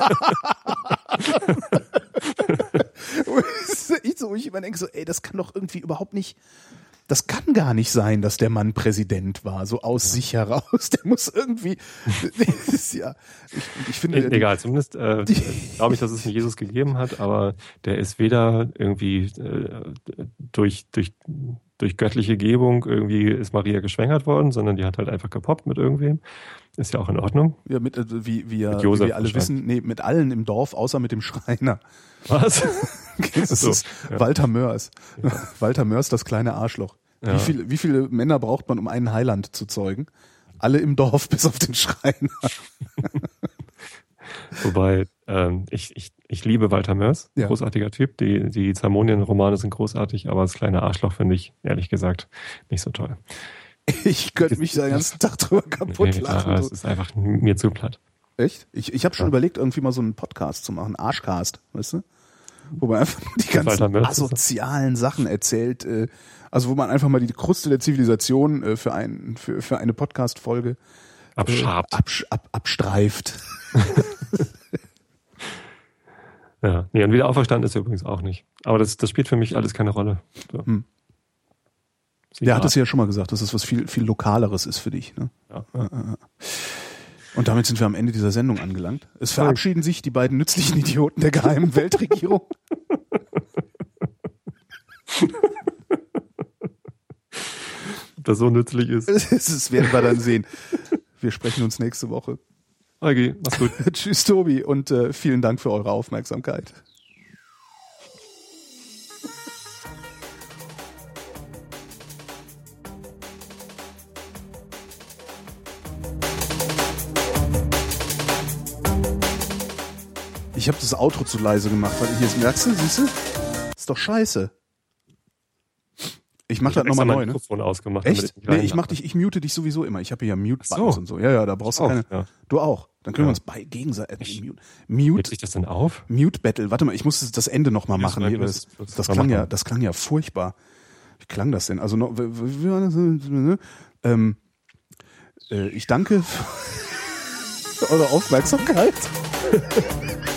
ich so, ich immer denke so, ey, das kann doch irgendwie überhaupt nicht, das kann gar nicht sein, dass der Mann Präsident war, so aus ja. sich heraus. Der muss irgendwie, ja, ich, ich finde. E egal, zumindest äh, glaube ich, dass es einen Jesus gegeben hat, aber der ist weder irgendwie äh, durch, durch, durch göttliche Gebung irgendwie ist Maria geschwängert worden, sondern die hat halt einfach gepoppt mit irgendwem. Ist ja auch in Ordnung. Ja, mit, äh, wie, wie, mit wie wir alle wissen, nee, mit allen im Dorf, außer mit dem Schreiner. Was? das so, ist ja. Walter Mörs. Ja. Walter Mörs, das kleine Arschloch. Ja. Wie, viel, wie viele Männer braucht man, um einen Heiland zu zeugen? Alle im Dorf, bis auf den Schreiner. Wobei, ähm, ich, ich, ich liebe Walter Mörs, ja. großartiger Typ. Die, die Zamonien-Romane sind großartig, aber das kleine Arschloch finde ich, ehrlich gesagt, nicht so toll. Ich könnte mich den ganzen Tag drüber kaputt nee, lachen. Es ist einfach mir zu platt. Echt? Ich, ich habe schon ja. überlegt, irgendwie mal so einen Podcast zu machen, Arschcast, weißt du? Wo man einfach die ganzen asozialen Sachen erzählt, äh, also wo man einfach mal die Kruste der Zivilisation äh, für, ein, für, für eine Podcast-Folge äh, abschabt. Absch ab, abstreift. ja, nee, und wieder auferstanden ist er übrigens auch nicht. Aber das, das spielt für mich alles keine Rolle. So. Hm. Der hat es ja schon mal gesagt, dass es was viel, viel Lokaleres ist für dich. Ne? Ja. Und damit sind wir am Ende dieser Sendung angelangt. Es verabschieden sich die beiden nützlichen Idioten der geheimen Weltregierung. Ob das so nützlich ist. Das werden wir dann sehen. Wir sprechen uns nächste Woche. Okay, mach's gut. Tschüss, Tobi, und äh, vielen Dank für eure Aufmerksamkeit. Ich habe das Outro zu leise gemacht, weil hier ist, merkst du, siehst du? Ist doch scheiße. Ich mach das nochmal neu, ne? Mikrofon ausgemacht. Echt? Ich nee, ich mach dich, ich mute dich sowieso immer. Ich habe hier ja Mute-Buttons so. und so. Ja, ja, da brauchst du auch, keine. Ja. Du auch. Dann können ja. wir uns bei gegenseitig mute. Mute. Hebt sich das denn auf? Mute Battle. Warte mal, ich muss das Ende nochmal machen. Hier, das, das, das klang ja, das klang ja furchtbar. Wie klang das denn? Also noch, wie war das? Ähm, äh, ich danke für eure Aufmerksamkeit.